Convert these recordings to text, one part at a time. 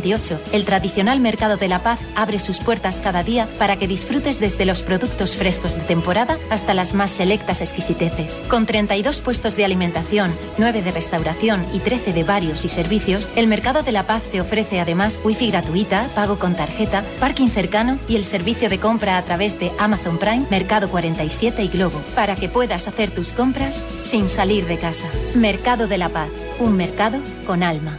28, el tradicional Mercado de la Paz abre sus puertas cada día para que disfrutes desde los productos frescos de temporada hasta las más selectas exquisiteces. Con 32 puestos de alimentación, 9 de restauración y 13 de varios y servicios, el Mercado de la Paz te ofrece además wifi gratuita, pago con tarjeta, parking cercano y el servicio de compra a través de Amazon Prime, Mercado 47 y Globo, para que puedas hacer tus compras sin salir de casa. Mercado de la Paz, un mercado con alma.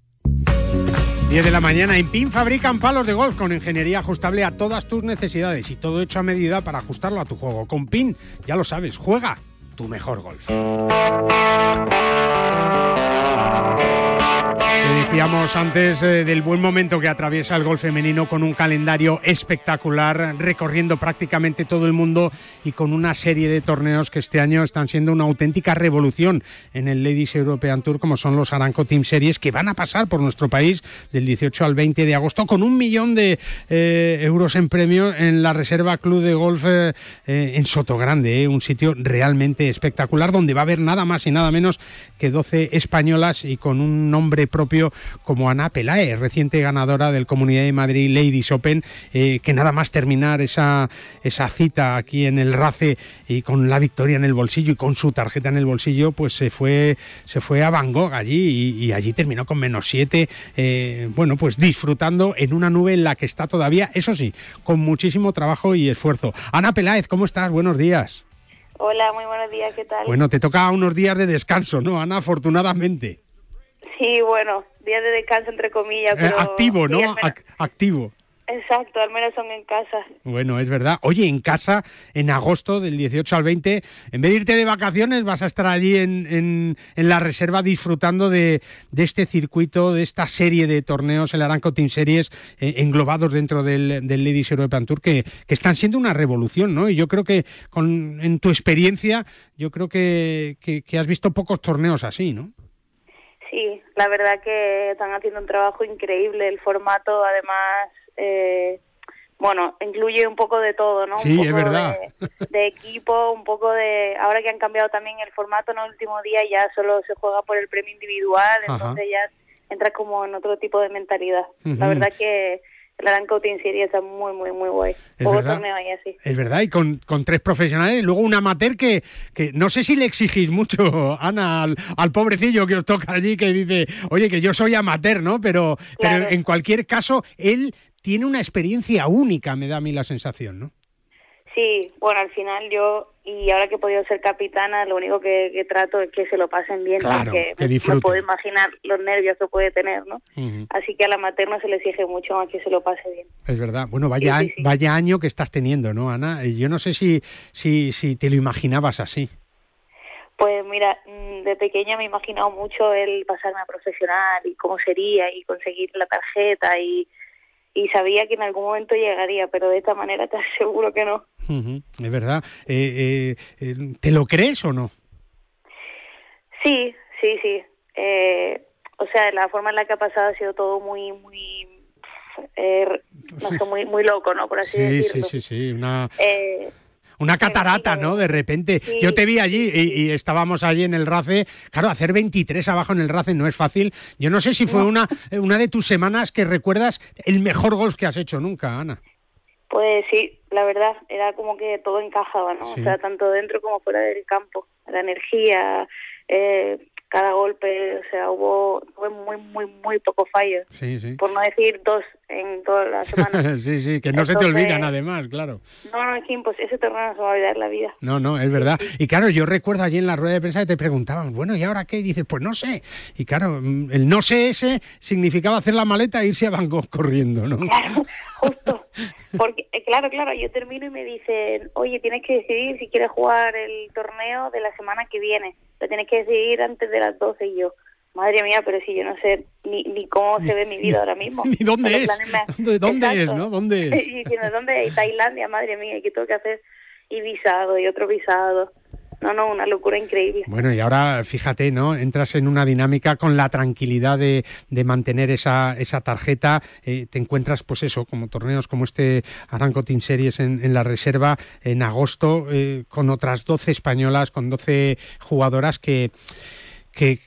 10 de la mañana. En PIN fabrican palos de golf con ingeniería ajustable a todas tus necesidades y todo hecho a medida para ajustarlo a tu juego. Con PIN, ya lo sabes, juega tu mejor golf. Decíamos antes eh, del buen momento que atraviesa el golf femenino con un calendario espectacular, recorriendo prácticamente todo el mundo y con una serie de torneos que este año están siendo una auténtica revolución en el Ladies European Tour, como son los Aranco Team Series, que van a pasar por nuestro país del 18 al 20 de agosto con un millón de eh, euros en premio en la Reserva Club de Golf eh, en Sotogrande, un sitio realmente espectacular donde va a haber nada más y nada menos que 12 españolas y con un nombre propio como Ana Pelae, reciente ganadora del Comunidad de Madrid Ladies Open, eh, que nada más terminar esa, esa cita aquí en el RACE y con la victoria en el bolsillo y con su tarjeta en el bolsillo, pues se fue, se fue a Van Gogh allí y, allí terminó con menos siete, eh, bueno, pues disfrutando en una nube en la que está todavía, eso sí, con muchísimo trabajo y esfuerzo. Ana Peláez, ¿cómo estás? Buenos días. Hola, muy buenos días, ¿qué tal? Bueno, te toca unos días de descanso, ¿no, Ana? Afortunadamente. Sí, bueno, días de descanso entre comillas. Eh, activo, ¿no? activo. Exacto, al menos son en casa. Bueno, es verdad. Oye, en casa, en agosto del 18 al 20, en vez de irte de vacaciones, vas a estar allí en, en, en la reserva disfrutando de, de, este circuito, de esta serie de torneos, el Aranco Team Series, eh, englobados dentro del, del Ladies European Tour, que, que, están siendo una revolución, ¿no? Y yo creo que con, en tu experiencia, yo creo que, que, que has visto pocos torneos así, ¿no? Sí, la verdad que están haciendo un trabajo increíble. El formato, además, eh, bueno, incluye un poco de todo, ¿no? Sí, un poco es verdad. De, equipo, un poco de... Ahora que han cambiado también el formato, en el último día ya solo se juega por el premio individual, entonces ya entra como en otro tipo de mentalidad. La verdad que la Gran Coaching Series está muy, muy, muy guay. Es verdad, así. Es verdad, y con, con, tres profesionales, y luego un amateur que, que no sé si le exigís mucho, Ana, al, pobrecillo que os toca allí, que dice, oye, que yo soy amateur, ¿no? Pero, pero en cualquier caso, él tiene una experiencia única, me da a mí la sensación, ¿no? Sí, bueno, al final yo, y ahora que he podido ser capitana, lo único que, trato es que se lo pasen bien, porque no puedo imaginar los nervios que puede tener, ¿no? Así que a la materna se le exige mucho más que se lo pase bien. Es verdad. Bueno, vaya, vaya año que estás teniendo, ¿no, Ana? Yo no sé si, si, si te lo imaginabas así. Pues mira, mm, de pequeña me he imaginado mucho el pasarme a profesional y cómo sería y conseguir la tarjeta y y sabía que en algún momento llegaría, pero de esta manera te aseguro que no. es verdad. Eh, eh, eh, ¿Te lo crees o no? Sí, sí, sí. Eh, o sea, la forma en la que ha pasado ha sido todo muy, muy, no muy, muy loco, ¿no? Por así decirlo. Sí, sí, sí, Una... Una catarata, ¿no? De repente. Yo te vi allí y, estábamos allí en el RACE. Claro, hacer 23 abajo en el RACE no es fácil. Yo no sé si fue una, una de tus semanas que recuerdas el mejor golf que has hecho nunca, Ana. Pues sí, la verdad, era como que todo encajaba, ¿no? O sea, tanto dentro como fuera del campo. La energía, eh, cada golpe, o sea, hubo fue muy, muy, muy poco fallo. Sí, sí. Por no decir dos en toda la semana. sí, sí, que no se te olvidan además, claro. No, no, es que ese torneo no se va a olvidar la vida. No, no, es verdad. Y claro, yo recuerdo allí en la rueda de prensa que te preguntaban, bueno, ¿y ahora qué? Y dices, pues no sé. Y claro, mm, el no sé ese significaba hacer la maleta e irse a Van Gogh corriendo, ¿no? Claro, justo. Porque, eh, claro, claro, yo termino y me dicen, oye, tienes que decidir si quieres jugar el torneo de la semana que viene. Tienes que decidir antes de las 12 y yo. madre mía, pero si yo no sé ni, ni cómo se ve mi vida ahora mismo. Ni dónde es. ¿Dónde, dónde es, no? ¿Dónde es? y diciendo, ¿dónde es? Tailandia, madre mía, ¿qué tengo que hacer? Y visado, y otro visado. No, no, una locura increíble. Bueno, y ahora fíjate, ¿no? Entras en una dinámica con la tranquilidad de, de mantener esa, esa tarjeta. Eh, te encuentras, pues eso, como torneos como este Aranco Team Series en, en la reserva en agosto, eh, con otras 12 españolas, con 12 jugadoras que, que,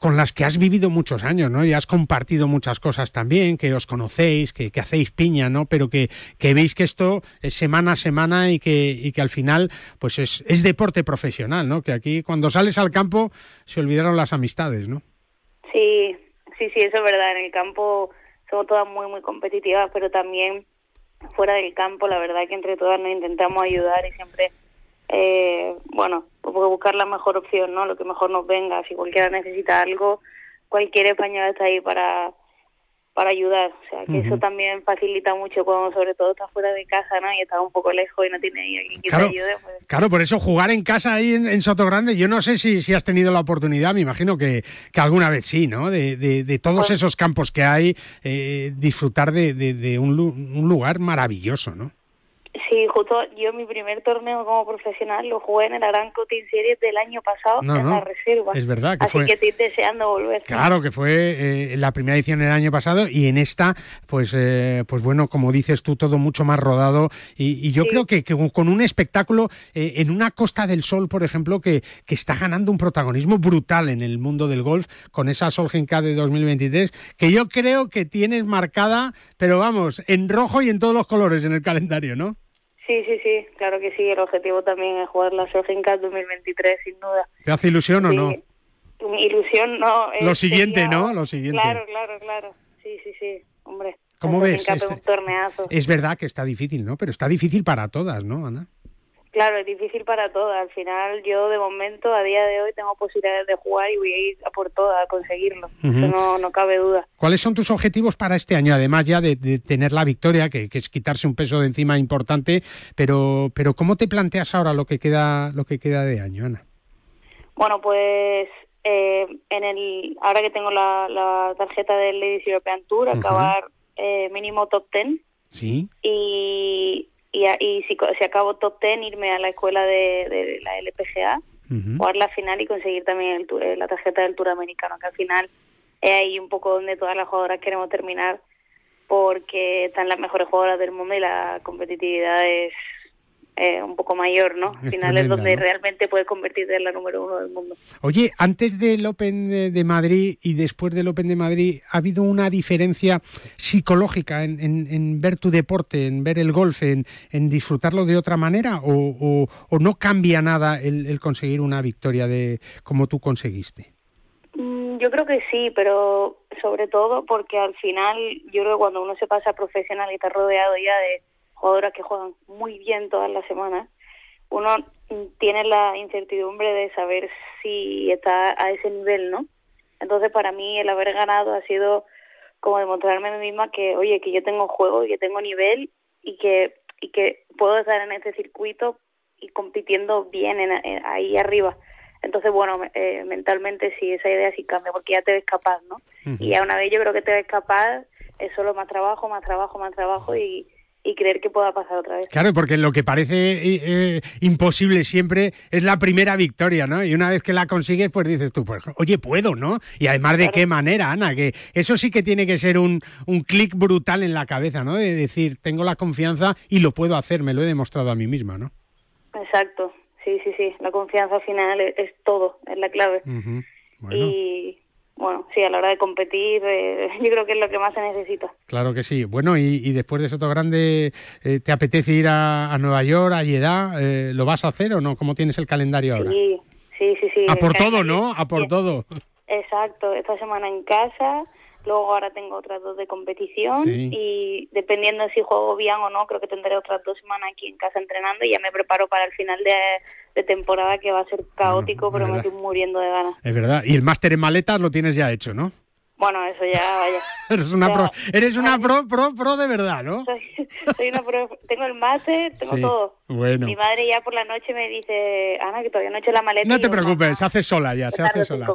con las que has vivido muchos años, ¿no? Y has compartido muchas cosas también, que os conocéis, que, que hacéis piña, ¿no? Pero que, que, veis que esto es semana a semana y que, y que al final, pues es, es deporte profesional, ¿no? Que aquí cuando sales al campo se olvidaron las amistades, ¿no? Sí, sí, sí, eso es verdad. En el campo somos todas muy, muy competitivas, pero también fuera del campo, la verdad que entre todas nos intentamos ayudar y siempre eh, bueno, pues buscar la mejor opción, ¿no? Lo que mejor nos venga. Si cualquiera necesita algo, cualquier español está ahí para para ayudar. O sea, que eso también facilita mucho cuando sobre todo estás fuera de casa, ¿no? Y estás un poco lejos y no tienes ahí alguien que claro, te ayude. Pues... Claro, por eso jugar en casa ahí en, en Soto Grande, yo no sé si, si, has tenido la oportunidad, me imagino que, que alguna vez sí, ¿no? De, de, de todos pues... esos campos que hay, eh, disfrutar de, de un, un lugar maravilloso, ¿no? Sí, justo yo mi primer torneo como profesional lo jugué en el Aranco Team Series del año pasado no, en no, la reserva. Es verdad que Así fue... que estoy deseando volver. Claro, que fue eh, la primera edición el año pasado y en esta, pues, eh, pues bueno, como dices tú, todo mucho más rodado y, y yo sí. creo que, que, con un espectáculo eh, en una Costa del Sol, por ejemplo, que, que, está ganando un protagonismo brutal en el mundo del golf con esa Solheim Cup de 2023, que yo creo que tienes marcada, pero vamos, en rojo y en todos los colores en el calendario, ¿no? Sí, sí, sí, claro que sí. El objetivo también es jugar la Solheim Cup 2023, sin duda. ¿Te hace ilusión o sí. no? Mi ilusión no. Lo siguiente, sería... ¿no? Lo siguiente. Claro, claro, claro. Sí, sí, sí, hombre. ¿Cómo ves? Este... Es verdad que está difícil, ¿no? Pero está difícil para todas, ¿no, Ana? Claro, es difícil para todas. Al final, yo de momento, a día de hoy, tengo posibilidades de jugar y voy a ir a por todas a conseguirlo. Uh -huh. Eso no, no cabe duda. ¿Cuáles son tus objetivos para este año? Además ya de, de tener la victoria, que, que, es quitarse un peso de encima importante, pero, pero ¿cómo te planteas ahora lo que queda, lo que queda de año, Ana? Bueno, pues eh, en el ahora que tengo la, la tarjeta del Ladies European Tour, uh -huh. acabar eh, mínimo top 10. Sí. Y y, y si, si, acabo top 10 irme a la escuela de, de la LPGA, uh -huh. jugar la final y conseguir también el, eh, la tarjeta del Tour Americano, que al final es ahí un poco donde todas las jugadoras queremos terminar porque están las mejores jugadoras del mundo y la competitividad es eh, un poco mayor, ¿no? Al final es, donde ¿no? realmente puedes convertirte en la número uno del mundo. Oye, antes del Open de, de, Madrid y después del Open de Madrid, ¿ha habido una diferencia psicológica en, en, en ver tu deporte, en ver el golf, en, en disfrutarlo de otra manera? ¿O, o, o no cambia nada el, el, conseguir una victoria de como tú conseguiste? Mm, yo creo que sí, pero sobre todo porque al final yo creo que cuando uno se pasa profesional y está rodeado ya de jugadoras que juegan muy bien todas las semanas, uno tiene la incertidumbre de saber si está a ese nivel, ¿no? Entonces, para mí, el haber ganado ha sido como demostrarme a mí misma que, oye, que yo tengo juego y que tengo nivel y que, y que puedo estar en este circuito y compitiendo bien en, en, ahí arriba. Entonces, bueno, eh, mentalmente sí, esa idea sí cambia, porque ya te ves capaz, ¿no? Uh -huh. Y ya una vez yo creo que te ves capaz, es solo más trabajo, más trabajo, más trabajo y y creer que pueda pasar otra vez. Claro, porque lo que parece eh, eh, imposible siempre es la primera victoria, ¿no? Y una vez que la consigues, pues dices tú, pues, oye, puedo, ¿no? Y además, ¿de claro. qué manera, Ana? Que eso sí que tiene que ser un, un clic brutal en la cabeza, ¿no? De decir, tengo la confianza y lo puedo hacer, me lo he demostrado a mí misma, ¿no? Exacto, sí, sí, sí. La confianza al final es, es todo, es la clave. Uh -huh. bueno. Y bueno, sí, a la hora de competir, eh, yo creo que es lo que más se necesita. Claro que sí. Bueno, y, y después de Soto Grande, eh, ¿te apetece ir a, a Nueva York, a Jeddah? Eh, ¿Lo vas a hacer o no? ¿Cómo tienes el calendario ahora? Sí, sí, sí. sí a por todo, ¿no? A por todo. Exacto. Esta semana en casa, luego ahora tengo otras dos de competición sí. y dependiendo si juego bien o no, creo que tendré otras dos semanas aquí en casa entrenando y ya me preparo para el final de, de temporada que va a ser caótico, pero me estoy muriendo de ganas. Es verdad. Y el máster en maletas lo tienes ya hecho, ¿no? Bueno, eso ya, vaya. eres una, pro, eres una pro, pro, pro de verdad, ¿no? Soy, soy una pro, tengo el máster, tengo sí. todo. Bueno. Mi madre ya por la noche me dice, Ana, que todavía no he hecho la maleta. No te preocupes, se hace sola ya, se hace sola.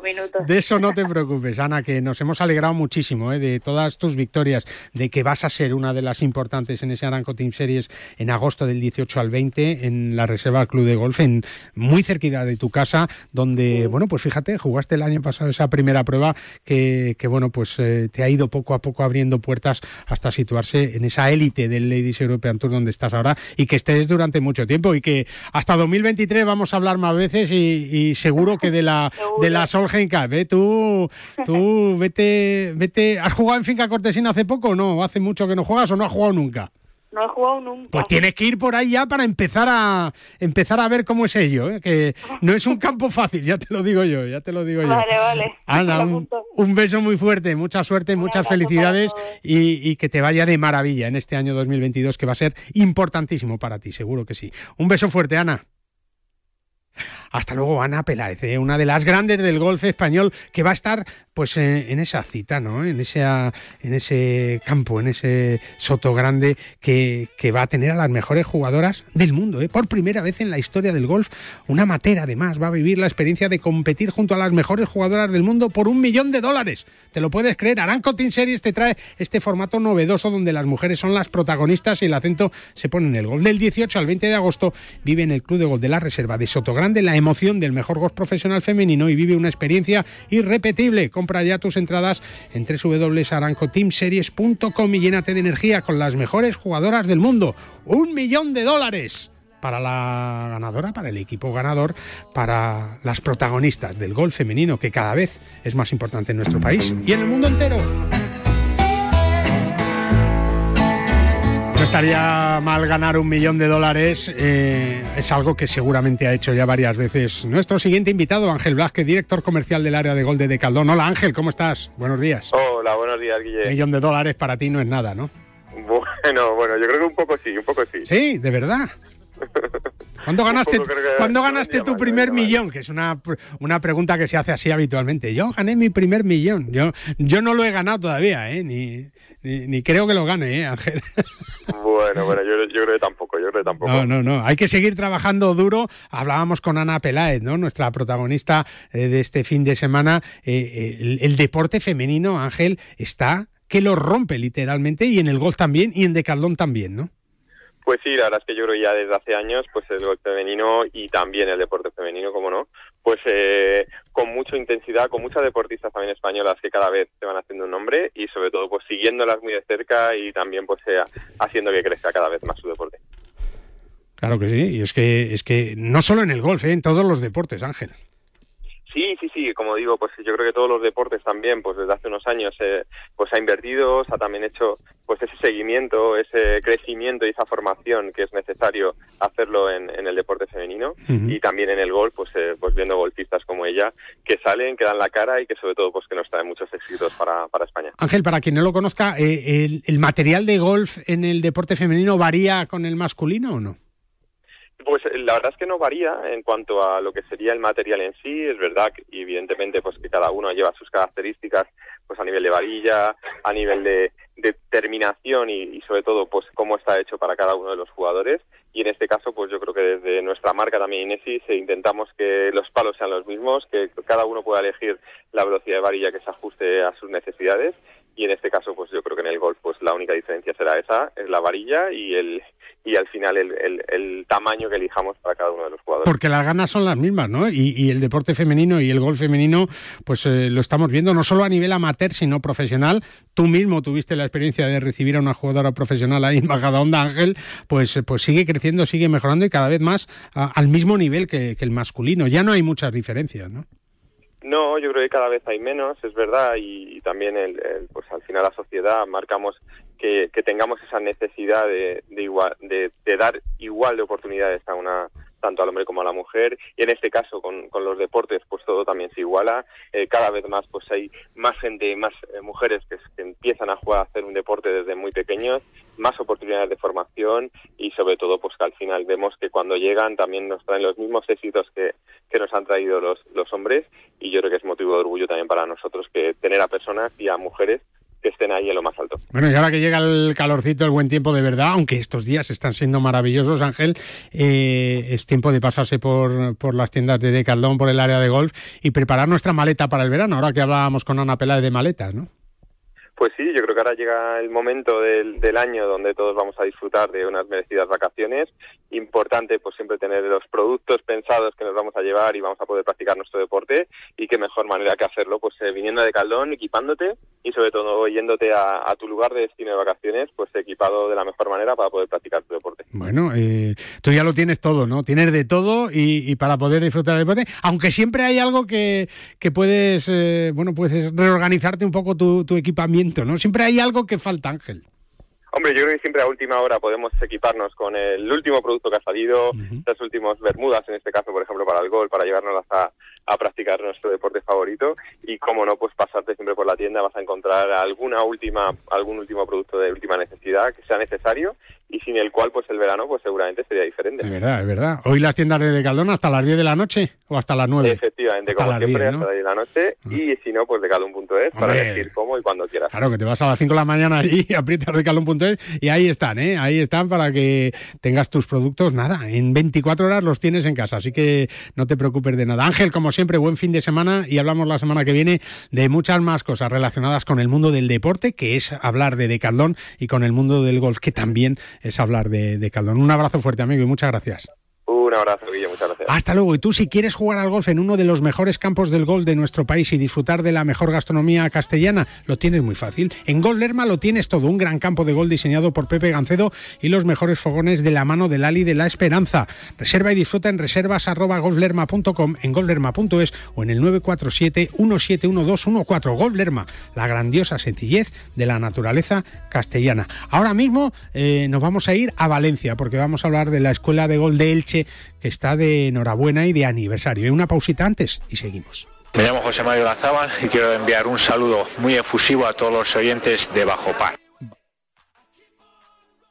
De eso no te preocupes, Ana, que nos hemos alegrado muchísimo ¿eh? de todas tus victorias, de que vas a ser una de las importantes en ese Aranco Team Series en agosto del 18 al 20 en la Reserva Club de Golf, en muy cerquita de tu casa, donde, bueno, pues fíjate, jugaste el año pasado esa primera prueba que, que bueno, pues eh, te ha ido poco a poco abriendo puertas hasta situarse en esa élite del Ladies European Tour donde estás ahora y que estés durante mucho tiempo y que hasta 2023 vamos a hablar más veces y, seguro que de la de la Solheim Cup, ¿eh? Tú, tú vete, vete, ¿has jugado en Finca Cortesina hace poco o no? ¿Hace mucho que no juegas o no has jugado nunca? No he jugado nunca. Pues tienes que ir por ahí ya para empezar a empezar a ver cómo es ello, ¿eh? que no es un campo fácil, ya te lo digo yo, ya te lo digo yo. Vale, vale. Ana, un, beso muy fuerte, mucha suerte, muchas felicidades y, y, que te vaya de maravilla en este año 2022 que va a ser importantísimo para ti, seguro que sí. Un beso fuerte, Ana. Hasta luego, Ana Peláez, ¿eh? una de las grandes del golf español que va a estar pues en, esa cita, ¿no? En ese, en ese campo, en ese soto grande que, va a tener a las mejores jugadoras del mundo. ¿eh? Por primera vez en la historia del golf, una matera además va a vivir la experiencia de competir junto a las mejores jugadoras del mundo por un millón de dólares. ¿Te lo puedes creer? Aranco Team Series te trae este formato novedoso donde las mujeres son las protagonistas y el acento se pone en el gol. Del 18 al 20 de agosto vive en el Club de Gol de la Reserva de Soto Grande la emoción del mejor golf profesional femenino y vive una experiencia irrepetible. Compra ya tus entradas en www.arancoteamseries.com y llénate de energía con las mejores jugadoras del mundo. ¡Un millón de dólares! para la ganadora, para el equipo ganador, para las protagonistas del golf femenino, que cada vez es más importante en nuestro país y en el mundo entero. Estaría mal ganar un millón de dólares. Eh, es algo que seguramente ha hecho ya varias veces nuestro siguiente invitado, Ángel Blázquez, director comercial del área de gol de Caldón. Hola Ángel, ¿cómo estás? Buenos días. Hola, buenos días, Guille. Un millón de dólares para ti no es nada, ¿no? Bueno, bueno, yo creo que un poco sí, un poco sí. Sí, de verdad. ¿Cuándo ganaste, ¿cuándo ganaste tu primer millón? Que es una, una pregunta que se hace así habitualmente. Yo gané mi primer millón. Yo, yo no lo he ganado todavía, ¿eh? Ni, ni, creo que lo gane, ¿eh, Ángel? Bueno, bueno, yo, creo que tampoco, yo creo que tampoco. No, no, no. Hay que seguir trabajando duro. Hablábamos con Ana Peláez, ¿no? Nuestra protagonista eh, de este fin de semana. Eh, el, deporte femenino, Ángel, está que lo rompe literalmente y en el golf también y en decaldón también, ¿no? Pues sí, la verdad es que yo creo ya desde hace años, pues el golf femenino y también el deporte femenino, como no, pues eh, con mucha intensidad, con muchas deportistas también españolas que cada vez se van haciendo un nombre y sobre todo pues siguiéndolas muy de cerca y también pues sea haciendo que crezca cada vez más su deporte. Claro que sí, y es que es que no solo en el golf, ¿eh? en todos los deportes, Ángel. Sí, sí, sí, como digo, pues yo creo que todos los deportes también, pues desde hace unos años, eh, pues ha invertido, se ha también hecho pues ese seguimiento, ese crecimiento y esa formación que es necesario hacerlo en, el deporte femenino y también en el golf, pues, eh, pues viendo golfistas como ella que salen, que dan la cara y que sobre todo pues que nos traen muchos éxitos para, para España. Ángel, para quien no lo conozca, eh, el, ¿el material de golf en el deporte femenino varía con el masculino o no? Pues eh, la verdad es que no varía en cuanto a lo que sería el material en sí, es verdad que evidentemente pues que cada uno lleva sus características pues a nivel de varilla, a nivel de, terminación y, sobre todo pues cómo está hecho para cada uno de los jugadores. Y en este caso pues yo creo que desde nuestra marca también Inesis intentamos que los palos sean los mismos, que cada uno pueda elegir la velocidad de varilla que se ajuste a sus necesidades y en este caso pues yo creo que en el golf pues la única diferencia será esa, es la varilla y el y al final el, tamaño que elijamos para cada uno de los jugadores. Porque las ganas son las mismas, ¿no? Y, el deporte femenino y el golf femenino, pues eh, lo estamos viendo no solo a nivel amateur, sino profesional. Tú mismo tuviste la experiencia de recibir a una jugadora profesional ahí en Onda Ángel, pues, pues sigue creciendo, sigue mejorando y cada vez más al mismo nivel que, que el masculino. Ya no hay muchas diferencias, ¿no? No, yo creo que cada vez hay menos, es verdad, y, también el, pues al final la sociedad marcamos que, tengamos esa necesidad de, de, igual, de, dar igual de oportunidades a una tanto al hombre como a la mujer y en este caso con, los deportes pues todo también se iguala. Eh, cada vez más pues hay más gente más eh, mujeres que, empiezan a jugar a hacer un deporte desde muy pequeños más oportunidades de formación y sobre todo pues que al final vemos que cuando llegan también nos traen los mismos éxitos que, que nos han traído los, los hombres y yo creo que es motivo de orgullo también para nosotros que tener a personas y a mujeres estén ahí en lo más alto. Bueno, y ahora que llega el calorcito, el buen tiempo de verdad, aunque estos días están siendo maravillosos, Ángel, eh, es tiempo de pasarse por, por las tiendas de Decaldón, por el área de golf y preparar nuestra maleta para el verano, ahora que hablábamos con Ana Peláez de maletas, ¿no? Pues sí, yo creo que ahora llega el momento del, del, año donde todos vamos a disfrutar de unas merecidas vacaciones. Importante, pues siempre tener los productos pensados que nos vamos a llevar y vamos a poder practicar nuestro deporte. Y qué mejor manera que hacerlo, pues eh, viniendo de Caldón, equipándote y sobre todo yéndote a, tu lugar de destino de vacaciones, pues equipado de la mejor manera para poder practicar tu deporte. Bueno, eh, tú ya lo tienes todo, ¿no? Tienes de todo y, y, para poder disfrutar del deporte, aunque siempre hay algo que, que puedes, eh, bueno, puedes reorganizarte un poco tu, tu equipamiento ¿no? Siempre hay algo que falta, Ángel. Hombre, yo creo que siempre a última hora podemos equiparnos con el último producto que ha salido, uh -huh. las últimas bermudas, en este caso, por ejemplo, para el gol, para llevárnoslas a, a practicar nuestro deporte favorito y como no pues pasarte siempre por la tienda vas a encontrar alguna última algún último producto de última necesidad que sea necesario y sin el cual pues el verano pues seguramente sería diferente. Es verdad, es verdad. Hoy las tiendas de Decaldón hasta las 10 de la noche o hasta las 9. Efectivamente, hasta como siempre 10, ¿no? hasta las 10 de la noche -huh. y si no pues decaldón.es para elegir cómo y cuando quieras. Claro, que te vas a las 5 de la mañana allí, aprietas decaldón.es y ahí están, ¿eh? Ahí están para que tengas tus productos, nada, en 24 horas los tienes en casa, así que no te preocupes de nada. Ángel, como siempre, buen fin de semana y hablamos la semana que viene de muchas más cosas relacionadas con el mundo del deporte, que es hablar de Decaldón, y con el mundo del golf, que también es hablar de Decaldón. Un abrazo fuerte, amigo, y muchas gracias. Abrazo, muchas gracias. Hasta luego. Y tú, si quieres jugar al golf en uno de los mejores campos del golf de nuestro país y disfrutar de la mejor gastronomía castellana, lo tienes muy fácil. En Golf Lerma lo tienes todo. Un gran campo de golf diseñado por Pepe Gancedo y los mejores fogones de la mano del Ali de la Esperanza. Reserva y disfruta en reservas en golflerma.es o en el 947-171214. Golf Lerma, la grandiosa sencillez de la naturaleza castellana. Ahora mismo eh, nos vamos a ir a Valencia porque vamos a hablar de la Escuela de Golf de Elche que está de enhorabuena y de aniversario. Una pausita antes y seguimos. Me llamo José Mario Lazábal y quiero enviar un saludo muy efusivo a todos los oyentes de Bajo Par.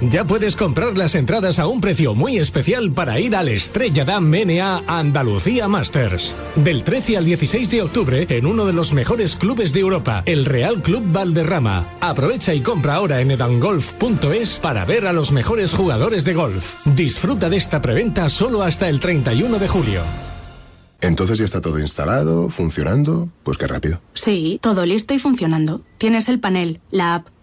Ya puedes comprar las entradas a un precio muy especial para ir al Estrella Damm MNA Andalucía Masters. Del 13 al 16 de octubre en uno de los mejores clubes de Europa, el Real Club Valderrama. Aprovecha y compra ahora en edangolf.es para ver a los mejores jugadores de golf. Disfruta de esta preventa solo hasta el 31 de julio. Entonces ya está todo instalado, funcionando. Pues qué rápido. Sí, todo listo y funcionando. Tienes el panel, la app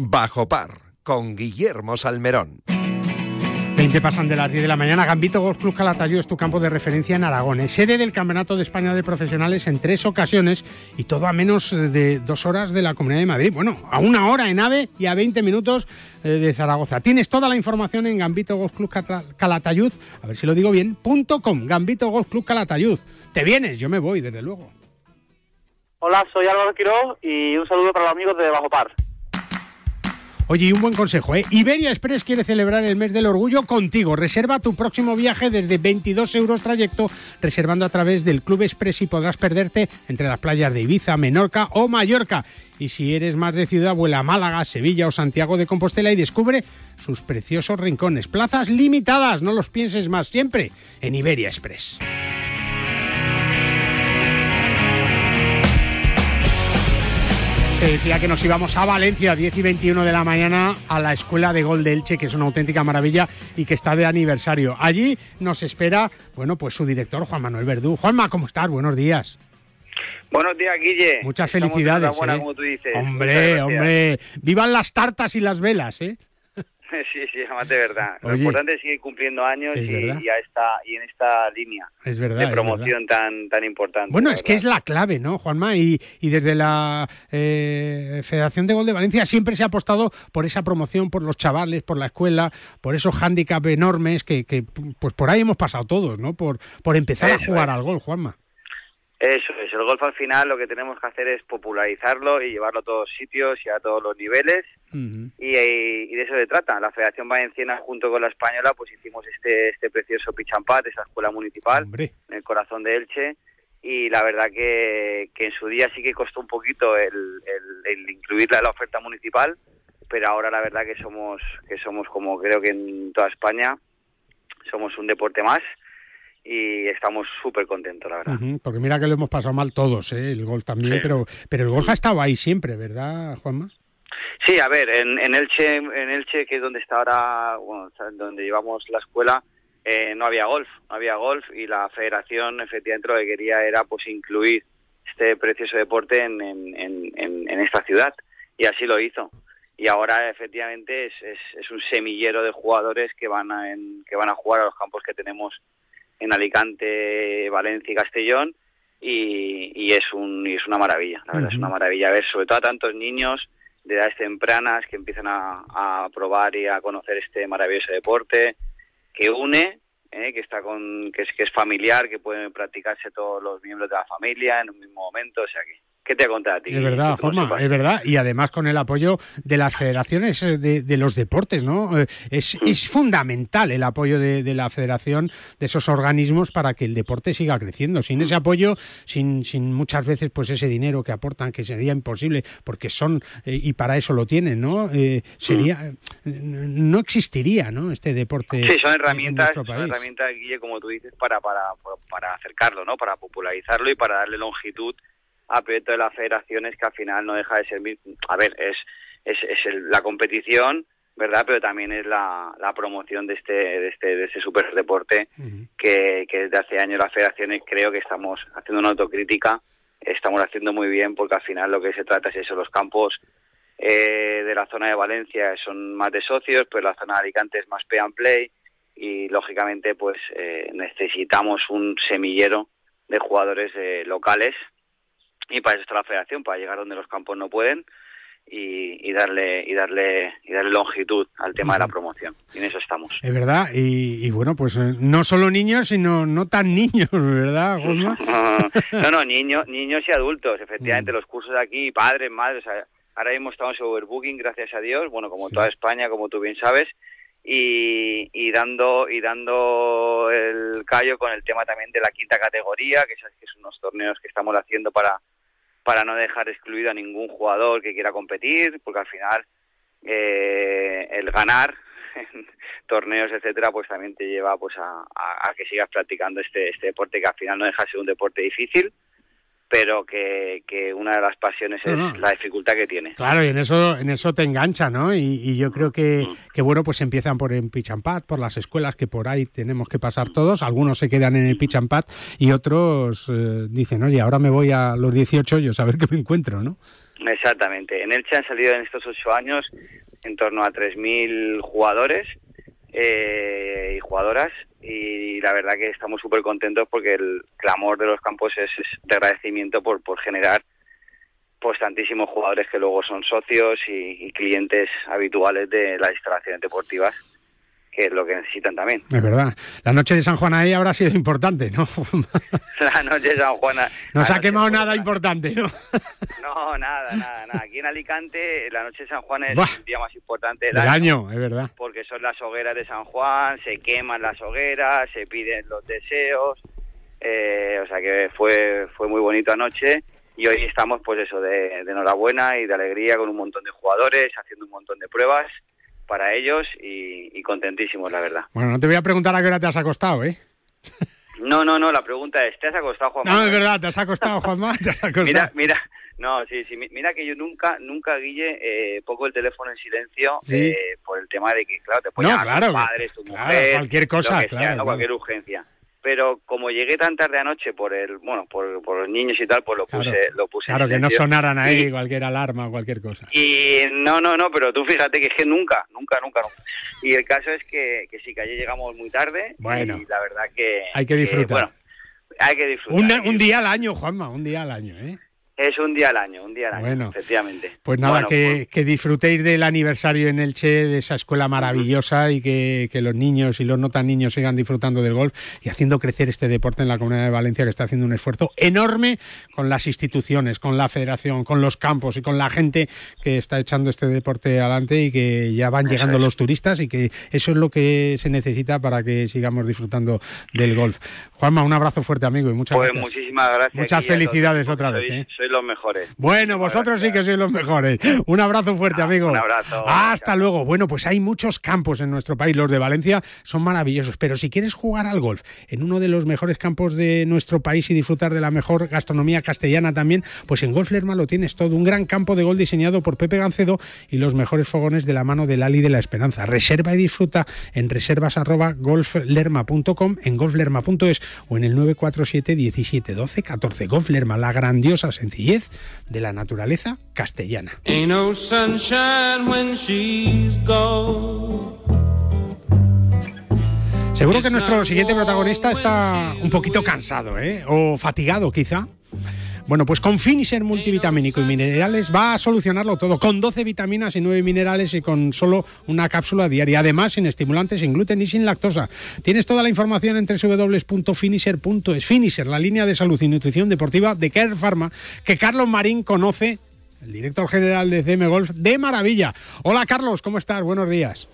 Bajo par con Guillermo Salmerón. 20 pasan de las 10 de la mañana. Gambito Golf Club Calatayud es tu campo de referencia en Aragón. Es sede del Campeonato de España de Profesionales en tres ocasiones y todo a menos de dos horas de la Comunidad de Madrid. Bueno, a una hora en AVE y a 20 minutos eh, de Zaragoza. Tienes toda la información en Gambito Golf Club Calatayud, a ver si lo digo bien, punto com, Gambito Golf Club Calatayud. Te vienes, yo me voy, desde luego. Hola, soy Álvaro Quiró y un saludo para los amigos de Bajo Par. Oye, y un buen consejo, ¿eh? Iberia Express quiere celebrar el mes del orgullo contigo. Reserva tu próximo viaje desde 22 euros trayecto, reservando a través del Club Express y podrás perderte entre las playas de Ibiza, Menorca o Mallorca. Y si eres más de ciudad, vuela a Málaga, Sevilla o Santiago de Compostela y descubre sus preciosos rincones. Plazas limitadas, no los pienses más, siempre en Iberia Express. Se decía que nos íbamos a Valencia, 10 y 21 de la mañana, a la Escuela de Gol de Elche, que es una auténtica maravilla y que está de aniversario. Allí nos espera, bueno, pues su director, Juan Manuel Verdú. Juanma, ¿cómo estás? Buenos días. Buenos días, Guille. Muchas felicidades. ¿eh? como tú dices. Hombre, hombre. Vivan las tartas y las velas, ¿eh? Sí, sí, además de verdad. Lo importante es seguir cumpliendo años y, ya está, y en esta línea es verdad, de promoción tan tan importante. Bueno, es que es la clave, ¿no, Juanma? Y, y desde la eh, Federación de Gol de Valencia siempre se ha apostado por esa promoción, por los chavales, por la escuela, por esos hándicaps enormes que, que pues por ahí hemos pasado todos, ¿no? Por, por empezar a jugar al gol, Juanma. Eso es, el golf al final lo que tenemos que hacer es popularizarlo y llevarlo a todos sitios y a todos los niveles. Y, de eso se trata. La Federación Valenciana junto con la Española pues hicimos este este precioso Pichampat, esa escuela municipal en el corazón de Elche. Y la verdad que, que en su día sí que costó un poquito el, el, incluirla en la oferta municipal, pero ahora la verdad que somos que somos como creo que en toda España somos un deporte más y estamos súper contentos, la verdad. porque mira que lo hemos pasado mal todos, ¿eh? el golf también, pero, pero el golf ha estado ahí siempre, ¿verdad, Juanma? Sí, a ver, en, en Elche, en Elche, que es donde está ahora, bueno, donde llevamos la escuela, eh, no había golf, no había golf y la federación efectivamente lo que quería era pues incluir este precioso deporte en, en, en, esta ciudad y así lo hizo. Y ahora efectivamente es, es, es un semillero de jugadores que van a, que van a jugar a los campos que tenemos en Alicante, Valencia y Castellón y, es, un, y es una maravilla, la verdad es una maravilla. Ver sobre todo a tantos niños de edades tempranas que empiezan a, probar y a conocer este maravilloso deporte que une, eh, que está con que es, que es familiar, que pueden practicarse todos los miembros de la familia en un mismo momento, o sea que ¿Qué te a ti? Es verdad, Juanma, es verdad. Y además con el apoyo de las federaciones eh, de, los deportes, ¿no? Eh, es, es fundamental el apoyo de, la federación, de esos organismos, para que el deporte siga creciendo. Sin ese apoyo, sin, sin muchas veces pues ese dinero que aportan, que sería imposible, porque son, eh, y para eso lo tienen, ¿no? sería, no existiría, ¿no? Este deporte. Sí, son herramientas, son herramientas, Guille, como tú dices, para, para, para acercarlo, ¿no? Para popularizarlo y para darle longitud a proyecto de las federaciones que al final no deja de ser, a ver, es, es, es la competición, ¿verdad? Pero también es la, la promoción de este, de este, de este super deporte que, que desde hace años las federaciones creo que estamos haciendo una autocrítica, estamos haciendo muy bien porque al final lo que se trata es eso, los campos eh, de la zona de Valencia son más de socios, pues la zona de Alicante es más pay and play y lógicamente pues eh, necesitamos un semillero de jugadores eh, locales y para eso está la federación, para llegar donde los campos no pueden y, darle y darle y darle longitud al tema de la promoción. Y en eso estamos. Es verdad y, bueno pues eh, no solo niños sino no tan niños verdad no no niños niños y adultos. Efectivamente mm. los cursos de aquí padres madres ahora mismo estamos en overbooking gracias a Dios bueno como toda España como tú bien sabes y, y dando y dando el callo con el tema también de la quinta categoría que, que son unos torneos que estamos haciendo para para no dejar excluido a ningún jugador que quiera competir, porque al final eh, el ganar torneos, etcétera, pues también te lleva pues a, que sigas practicando este, este deporte que al final no deja de ser un deporte difícil, pero que, que una de las pasiones es la dificultad que tiene. Claro, y en eso, en eso te engancha, ¿no? Y, yo creo que, mm. que, bueno, pues empiezan por en pitch and pad, por las escuelas que por ahí tenemos que pasar todos. Algunos se quedan en el pitch and pad y otros eh, dicen, oye, ahora me voy a los 18 yo a ver qué me encuentro, ¿no? Exactamente. En Elche han salido en estos ocho años en torno a 3.000 jugadores eh, y jugadoras y la verdad que estamos súper contentos porque el clamor de los campos es, de agradecimiento por, por generar pues tantísimos jugadores que luego son socios y clientes habituales de las instalaciones deportivas que es lo que necesitan también. Es verdad. La noche de San Juan ahí habrá sido importante, ¿no? la noche de San Juan... No se ha quemado nada importante, ¿no? no, nada, nada, nada. Aquí en Alicante la noche de San Juan es el día más importante del, año, es verdad. Porque son las hogueras de San Juan, se queman las hogueras, se piden los deseos. Eh, o sea que fue, fue muy bonito anoche y hoy estamos pues eso de, de enhorabuena y de alegría con un montón de jugadores haciendo un montón de pruebas para ellos y, contentísimos, la verdad. Bueno, no te voy a preguntar a qué hora te has acostado, ¿eh? No, no, no, la pregunta es, ¿te has acostado, Juanma? No, es verdad, te has acostado, Juanma, te has acostado. mira, mira, no, sí, sí, mira que yo nunca, nunca, Guille, eh, pongo el teléfono en silencio eh, por el tema de que, claro, te pueden no, claro, tu padre, tu mujer, cualquier cosa, claro, cualquier urgencia pero como llegué tan tarde anoche por el bueno por, por los niños y tal pues lo puse claro, lo puse claro que no sonaran ahí cualquier alarma o cualquier cosa. y no no no pero tú fíjate que es que nunca nunca nunca nunca. Y el caso es que, que sí que ayer llegamos muy tarde bueno y la verdad que hay que disfrutar. bueno hay que disfrutar un día al año Juanma un día al año eh es un día al año, un día al año, efectivamente. Pues nada, que, que, disfrutéis del aniversario en Elche, de esa escuela maravillosa y que, que, los niños y los no tan niños sigan disfrutando del golf y haciendo crecer este deporte en la Comunidad de Valencia, que está haciendo un esfuerzo enorme con las instituciones, con la federación, con los campos y con la gente que está echando este deporte adelante y que ya van llegando los turistas y que eso es lo que se necesita para que sigamos disfrutando del golf. Juanma, un abrazo fuerte, amigo, y muchas pues gracias. muchísimas gracias. Muchas felicidades otra vez. ¿eh? Sois los mejores. Bueno, vosotros sí que sois los mejores. Un abrazo fuerte, amigo. Un abrazo. Hasta luego. Bueno, pues hay muchos campos en nuestro país. Los de Valencia son maravillosos, pero si quieres jugar al golf en uno de los mejores campos de nuestro país y disfrutar de la mejor gastronomía castellana también, pues en Golf Lerma lo tienes todo. Un gran campo de golf diseñado por Pepe Gancedo y los mejores fogones de la mano del Ali de la Esperanza. Reserva y disfruta en reservas.golflerma.com, en golflerma.es o en el 947 17 12 14. Golf Lerma, la grandiosa sencillez de la naturaleza castellana. Seguro que nuestro siguiente protagonista está un poquito cansado, ¿eh? O fatigado, quizá. Bueno, pues con Finisher multivitamínico y minerales va a solucionarlo todo, con 12 vitaminas y 9 minerales y con solo una cápsula diaria. Además, sin estimulantes, sin gluten y sin lactosa. Tienes toda la información en www.finisher.es. Finisher, la línea de salud y nutrición deportiva de Care Pharma, que Carlos Marín conoce, el director general de CM Golf, de maravilla. Hola Carlos, ¿cómo estás? Buenos días.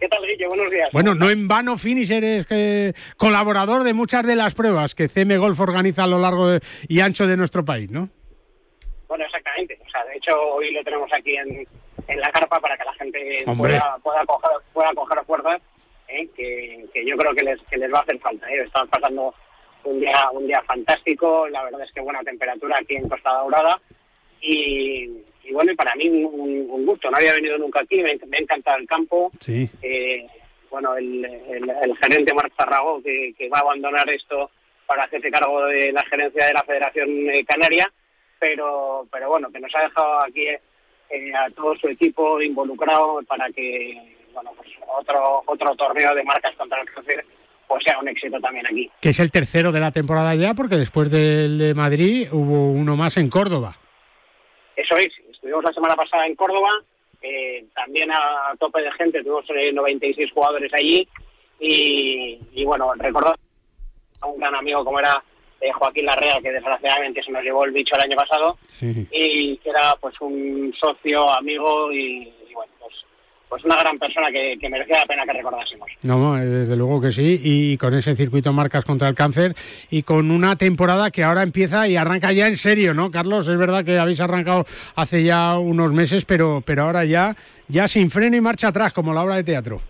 ¿Qué tal, Guille? Buenos días. Bueno, no en vano Finisher es eh, colaborador de muchas de las pruebas que CM Golf organiza a lo largo y ancho de nuestro país, ¿no? Bueno, exactamente. O sea, de hecho, hoy lo tenemos aquí en, la carpa para que la gente pueda, pueda, coger, pueda coger fuerzas, ¿eh? que, yo creo que les, que les va a hacer falta. ¿eh? Están pasando un día, un día fantástico, la verdad es que buena temperatura aquí en Costa Dorada y, y bueno, y para mí un, gusto. No había venido nunca aquí, me, me encanta el campo. Sí. Eh, bueno, el, el, gerente Marc Zarrago, que, va a abandonar esto para hacerse cargo de la gerencia de la Federación eh, Canaria, pero, pero bueno, que nos ha dejado aquí eh, a todo su equipo involucrado para que bueno, pues otro, otro torneo de marcas contra el cáncer pues sea un éxito también aquí. Que es el tercero de la temporada ya, porque después del de Madrid hubo uno más en Córdoba. Eso es, Estuvimos la semana pasada en Córdoba, eh, también a tope de gente, tuvimos 96 eh, jugadores allí. Y, bueno, recordar a un gran amigo como era eh, Joaquín Larrea, que desgraciadamente se nos llevó el bicho el año pasado, y que era pues un socio, amigo y, bueno, pues pues una gran persona que, que, merecía la pena que recordásemos. No, desde luego que sí, y con ese circuito marcas contra el cáncer y con una temporada que ahora empieza y arranca ya en serio, ¿no, Carlos? Es verdad que habéis arrancado hace ya unos meses, pero, pero ahora ya, ya sin freno y marcha atrás, como la obra de teatro.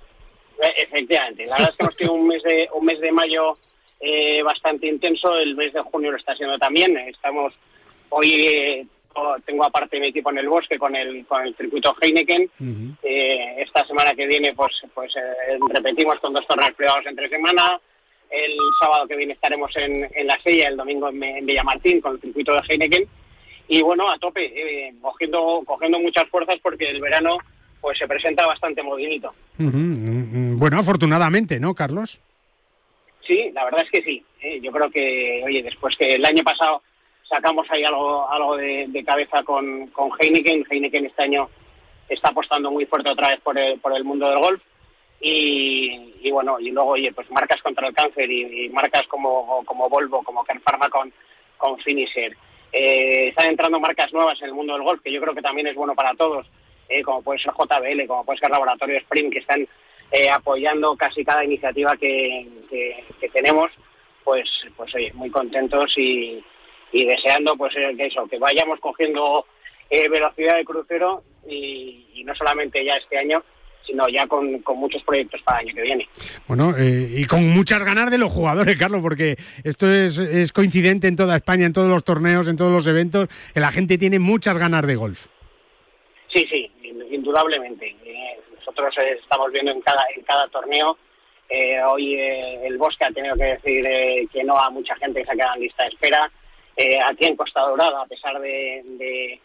E, efectivamente, la verdad es que hemos tenido un mes de, un mes de mayo eh, bastante intenso, el mes de junio lo está haciendo también, estamos hoy... Eh, tengo aparte mi equipo en el bosque con el, con el circuito Heineken. Eh, esta semana que viene pues, pues eh, repetimos con dos torneos privados entre semana. El sábado que viene estaremos en, en La Sella, el domingo en, Villamartín con el circuito de Heineken. Y bueno, a tope, eh, cogiendo, cogiendo muchas fuerzas porque el verano pues se presenta bastante movilito. Bueno, afortunadamente, ¿no, Carlos? Sí, la verdad es que sí. Yo creo que, oye, después que el año pasado sacamos ahí algo, algo de, cabeza con, con Heineken. Heineken este año está apostando muy fuerte otra vez por el, por el mundo del golf. Y, bueno, y luego, oye, pues marcas contra el cáncer y, marcas como, como Volvo, como Ken Pharma con, con Finisher. Eh, están entrando marcas nuevas en el mundo del golf, que yo creo que también es bueno para todos, eh, como puede ser JBL, como puede ser Laboratorio Sprint, que están eh, apoyando casi cada iniciativa que, que, tenemos. Pues, pues oye, muy contentos y, y deseando pues eh, que eso, que vayamos cogiendo eh, velocidad de crucero y, no solamente ya este año, sino ya con, muchos proyectos para el año que viene. Bueno, eh, y con muchas ganas de los jugadores, Carlos, porque esto es, es, coincidente en toda España, en todos los torneos, en todos los eventos, que la gente tiene muchas ganas de golf. Sí, sí, indudablemente. nosotros estamos viendo en cada, en cada torneo. hoy el Bosque ha tenido que decir que no a mucha gente que se ha quedado en lista de espera. Eh, aquí en Costa Dorada, a pesar de,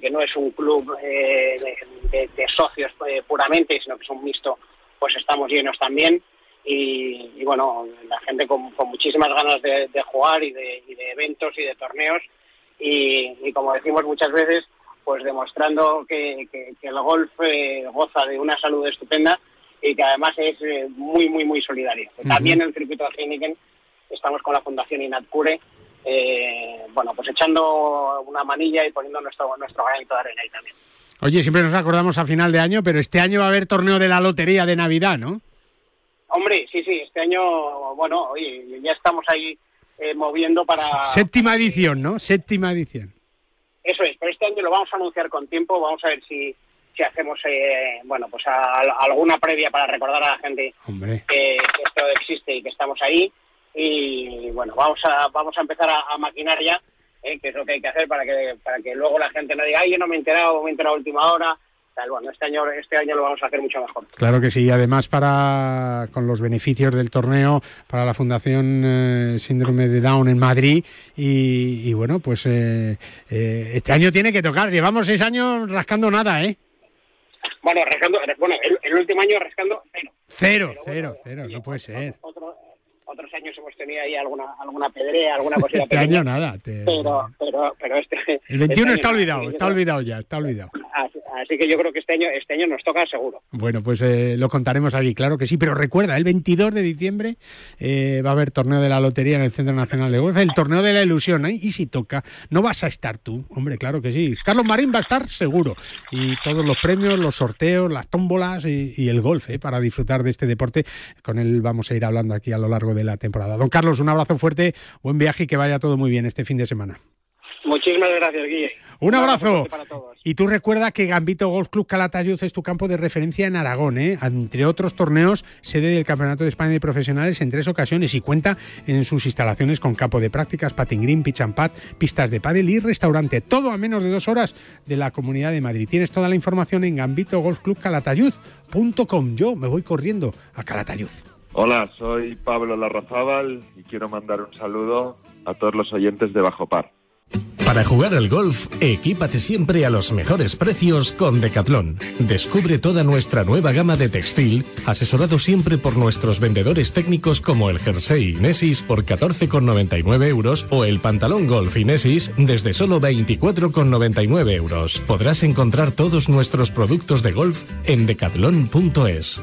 que no es un club eh, de, socios eh, puramente, sino que es un mixto, pues estamos llenos también. Y, bueno, la gente con, muchísimas ganas de, jugar y de, eventos y de torneos. Y, como decimos muchas veces, pues demostrando que, el golf goza de una salud estupenda y que además es muy, muy, muy solidario. También en el circuito de Heineken estamos con la Fundación Inatcure, eh, bueno, pues echando una manilla y poniendo nuestro, nuestro granito de arena ahí también. Oye, siempre nos acordamos a final de año, pero este año va a haber torneo de la lotería de Navidad, ¿no? Hombre, sí, sí, este año, bueno, oye, ya estamos ahí eh, moviendo para... Séptima edición, ¿no? Séptima edición. Eso es, pero este año lo vamos a anunciar con tiempo, vamos a ver si, si hacemos, eh, bueno, pues alguna previa para recordar a la gente que esto existe y que estamos ahí y bueno, vamos a, vamos a empezar a, maquinar ya, eh, que es lo que hay que hacer para que, para que luego la gente no diga, ay, yo no me he enterado, me he enterado a última hora. Bueno, este año, este año lo vamos a hacer mucho mejor. Claro que sí, además para con los beneficios del torneo para la Fundación eh, Síndrome de Down en Madrid y, bueno, pues eh, este año tiene que tocar. Llevamos seis años rascando nada, ¿eh? Bueno, rascando, bueno, el, último año rascando cero. Cero, cero, cero, no puede ser otros años hemos tenido ahí alguna alguna pedrea, alguna cosita Este año nada. Pero, pero, pero este... El 21 este está olvidado, está olvidado ya, está olvidado. Así, que yo creo que este año este año nos toca seguro. Bueno, pues eh, lo contaremos allí, claro que sí. Pero recuerda, el 22 de diciembre eh, va a haber torneo de la lotería en el Centro Nacional de Golf, el torneo de la ilusión. ¿eh? Y si toca, no vas a estar tú, hombre, claro que sí. Carlos Marín va a estar seguro. Y todos los premios, los sorteos, las tómbolas y, y el golf, ¿eh? para disfrutar de este deporte. Con él vamos a ir hablando aquí a lo largo de la temporada. Don Carlos, un abrazo fuerte, buen viaje y que vaya todo muy bien este fin de semana. Muchísimas gracias, Guille. Un abrazo. Y tú recuerda que Gambito Golf Club Calatayud es tu campo de referencia en Aragón, ¿eh? entre otros torneos, sede del Campeonato de España de Profesionales en tres ocasiones y cuenta en sus instalaciones con campo de prácticas, patin green, pitch and pad, pistas de pádel y restaurante. Todo a menos de dos horas de la Comunidad de Madrid. Tienes toda la información en gambitogolfclubcalatayud.com. Yo me voy corriendo a Calatayud. Hola, soy Pablo Larrazábal y quiero mandar un saludo a todos los oyentes de Bajo Par. Para jugar al golf, equípate siempre a los mejores precios con Decathlon. Descubre toda nuestra nueva gama de textil, asesorado siempre por nuestros vendedores técnicos como el jersey Inesis por 14,99 euros o el pantalón golf Inesis desde solo 24,99 euros. Podrás encontrar todos nuestros productos de golf en decathlon.es.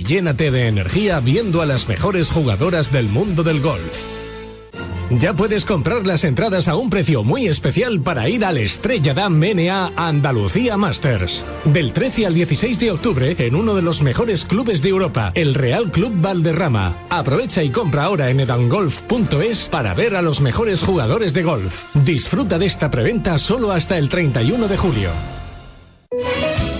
llénate de energía viendo a las mejores jugadoras del mundo del golf. Ya puedes comprar las entradas a un precio muy especial para ir al Estrella Damm MNA Andalucía Masters. Del 13 al 16 de octubre en uno de los mejores clubes de Europa, el Real Club Valderrama. Aprovecha y compra ahora en edangolf.es para ver a los mejores jugadores de golf. Disfruta de esta preventa solo hasta el 31 de julio.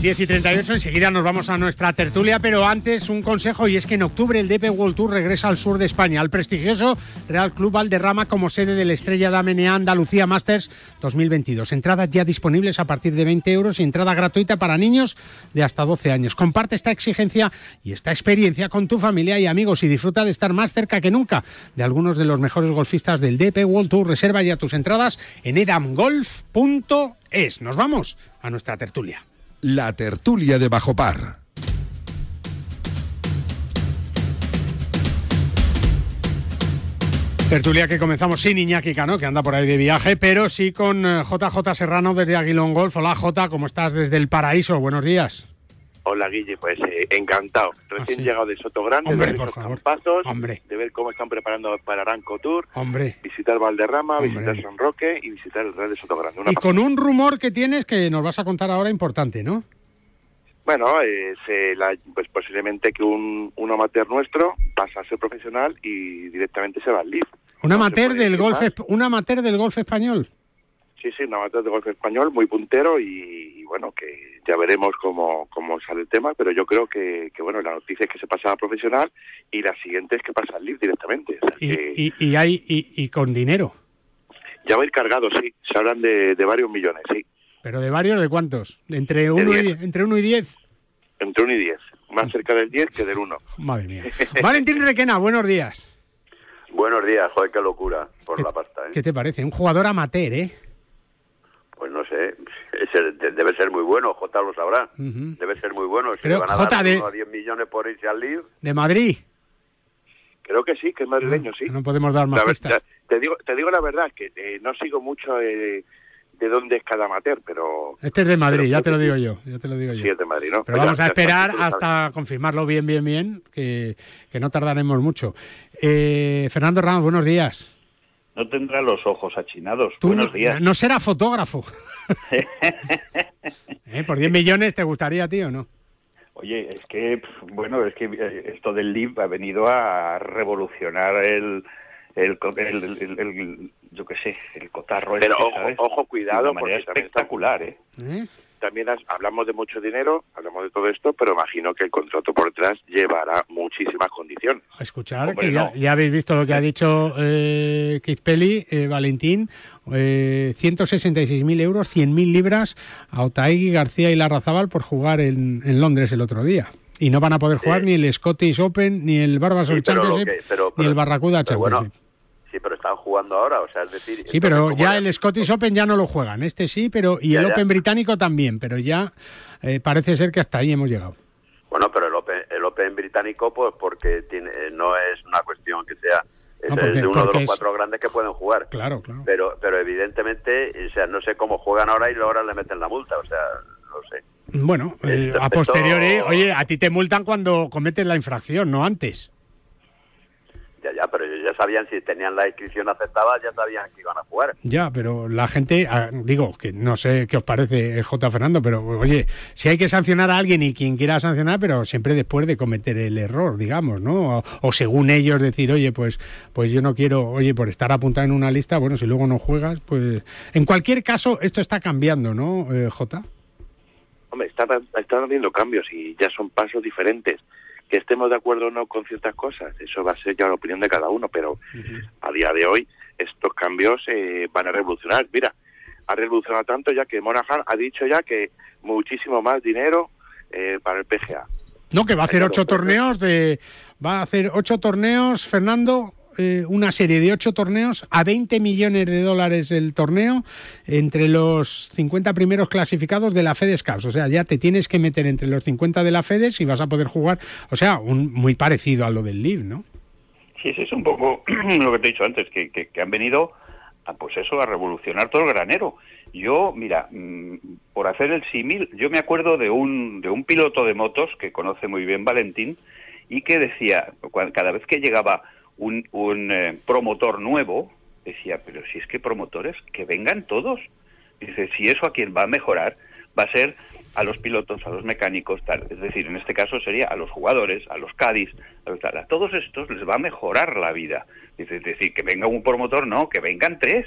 10 y 38, enseguida nos vamos a nuestra tertulia, pero antes un consejo y es que en octubre el DP World Tour regresa al sur de España, al prestigioso Real Club Valderrama como sede de la Estrella Damenea Andalucía Masters 2022. Entradas ya disponibles a partir de 20 euros y entrada gratuita para niños de hasta 12 años. Comparte esta exigencia y esta experiencia con tu familia y amigos y disfruta de estar más cerca que nunca de algunos de los mejores golfistas del DP World Tour. Reserva ya tus entradas en edamgolf.es. Nos vamos a nuestra tertulia. La tertulia de Bajo Par. Tertulia que comenzamos sin Iñaki Cano, que anda por ahí de viaje, pero sí con JJ eh, Serrano desde Aguilón Golf. Hola J, ¿cómo estás desde el paraíso? Buenos días. Hola Guille, pues eh, encantado. Recién llegado de Soto Grande, Hombre, de ver por campazos, Hombre. de ver cómo están preparando para Aranco Tour, Hombre. visitar Valderrama, Hombre. visitar San Roque y visitar el Real de Soto Grande. Una Y con un rumor que tienes que nos vas a contar ahora importante, ¿no? Bueno, eh, se la- pues posiblemente que un, un amateur nuestro pasa a ser profesional y directamente se va al LIV. Un amateur del golf, un amateur del golf español. Sí, sí, un amateur de golf español muy puntero y, y bueno, que ya veremos cómo, cómo sale el tema, pero yo creo que, que, bueno, la noticia es que se pasa a profesional y la siguiente es que pasa al LIV directamente. O sea, Y, que y, y hay y, y con dinero. ya va a ir cargado, sí. Se hablan de, de varios millones, sí. Pero de varios, ¿de cuántos? Entre uno y, diez. entre uno y diez. Entre 1 y 10. Más cerca del 10 que del 1. Madre mía. Valentín Requena, buenos días. Buenos días, joder, qué locura por la pasta, ¿eh? ¿Qué te parece? Un jugador amateur, ¿eh? Pues no sé, debe ser muy bueno, J lo sabrá. Debe ser muy bueno, si le van a Jota, dar de- uno a 10 millones por irse al Live. De Madrid. Creo que sí, que es madrileño, sí. No podemos dar más pistas. te, digo, te digo la verdad, que eh, no sigo mucho eh, de dónde es cada amateur, pero Este es de Madrid, pero ya creo te lo digo yo, ya te lo digo yo. sí es de Madrid, ¿no? Pero vamos a esperar hasta confirmarlo bien, bien, bien, que, que no tardaremos mucho. Eh, Fernando Ramos, buenos días. No tendrá los ojos achinados. Tú Buenos no, días. no será fotógrafo. ¿Eh? ¿Por 10 millones te gustaría, tío, o no? Oye, es que, bueno, es que eh, esto del LIV ha venido a revolucionar el, el, el, el- el- el- yo qué sé, el cotarro. Pero este, ojo, ojo, cuidado, porque espectacular, ¿eh? También has- hablamos de mucho dinero, hablamos de todo esto, pero imagino que el contrato por detrás llevará muchísimas condiciones. A escuchar, Hombre, que ya, no. ya habéis visto lo que ha dicho eh, Keith Pelly, eh, Valentín, eh, 166.000 euros, 100.000 libras a Otaegui, García y Larrazábal por jugar en, en Londres el otro día. Y no van a poder jugar ni el Scottish Open, ni el Barbasol Sí, pero lo Championship, que- pero- ni el Barracuda bueno, Championship. Sí, pero están jugando ahora, o sea, es decir... Sí, pero ya ¿cómo el Scottish Open ya no lo juegan. Este sí, pero y Ya, el ya. Open británico también, pero ya eh, parece ser que hasta ahí hemos llegado. Bueno, pero el Open, el Open británico, pues porque tiene, eh, no es una cuestión que sea... Es, No, es porque- de uno de los es- cuatro grandes que pueden jugar. Claro, claro. Pero, pero evidentemente, o sea, no sé cómo juegan ahora y ahora le meten la multa, o sea, no sé. Bueno, eh, a posteriori, oye, a ti te multan cuando cometes la infracción, no antes. Ya, ya, pero ellos ya sabían si tenían la inscripción aceptada, ya sabían que iban a jugar. Ya, pero la gente, ah, digo, que no sé qué os parece eh, J. Fernando, pero oye, si hay que sancionar a alguien y quien quiera sancionar, pero siempre después de cometer el error, digamos, ¿no? O, o según ellos decir, oye, pues, pues yo no quiero, oye, por estar apuntado en una lista, bueno, si luego no juegas, pues... En cualquier caso, esto está cambiando, ¿no, eh, J? Hombre, están, están habiendo cambios y ya son pasos diferentes. Que estemos de acuerdo o no con ciertas cosas, eso va a ser ya la opinión de cada uno, pero a día de hoy estos cambios eh, van a revolucionar. Mira, ha revolucionado tanto ya que Monahan ha dicho ya que muchísimo más dinero eh, para el PGA. No, que va a hacer ocho torneos de... Va a hacer ocho torneos, Fernando, eh, una serie de ocho torneos a 20 millones de dólares el torneo entre los 50 primeros clasificados de la FedEx Cup. O sea, ya te tienes que meter entre los 50 de la FedEx y vas a poder jugar. O sea, un, muy parecido a lo del Live, ¿no? Sí, sí, es un poco lo que te he dicho antes, que, que, han venido a, pues eso, a revolucionar todo el granero. Yo, mira, mm, por hacer el símil, yo me acuerdo de un, de un piloto de motos que conoce muy bien Valentín y que decía, cada vez que llegaba un, un eh, promotor nuevo, decía, pero si es que promotores, que vengan todos. Dice, si eso a quien va a mejorar va a ser a los pilotos, a los mecánicos, tal. Es decir, en este caso sería a los jugadores, a los Cádiz, a, los tal. a todos estos les va a mejorar la vida. Dice, es decir, que venga un promotor, no, que vengan tres.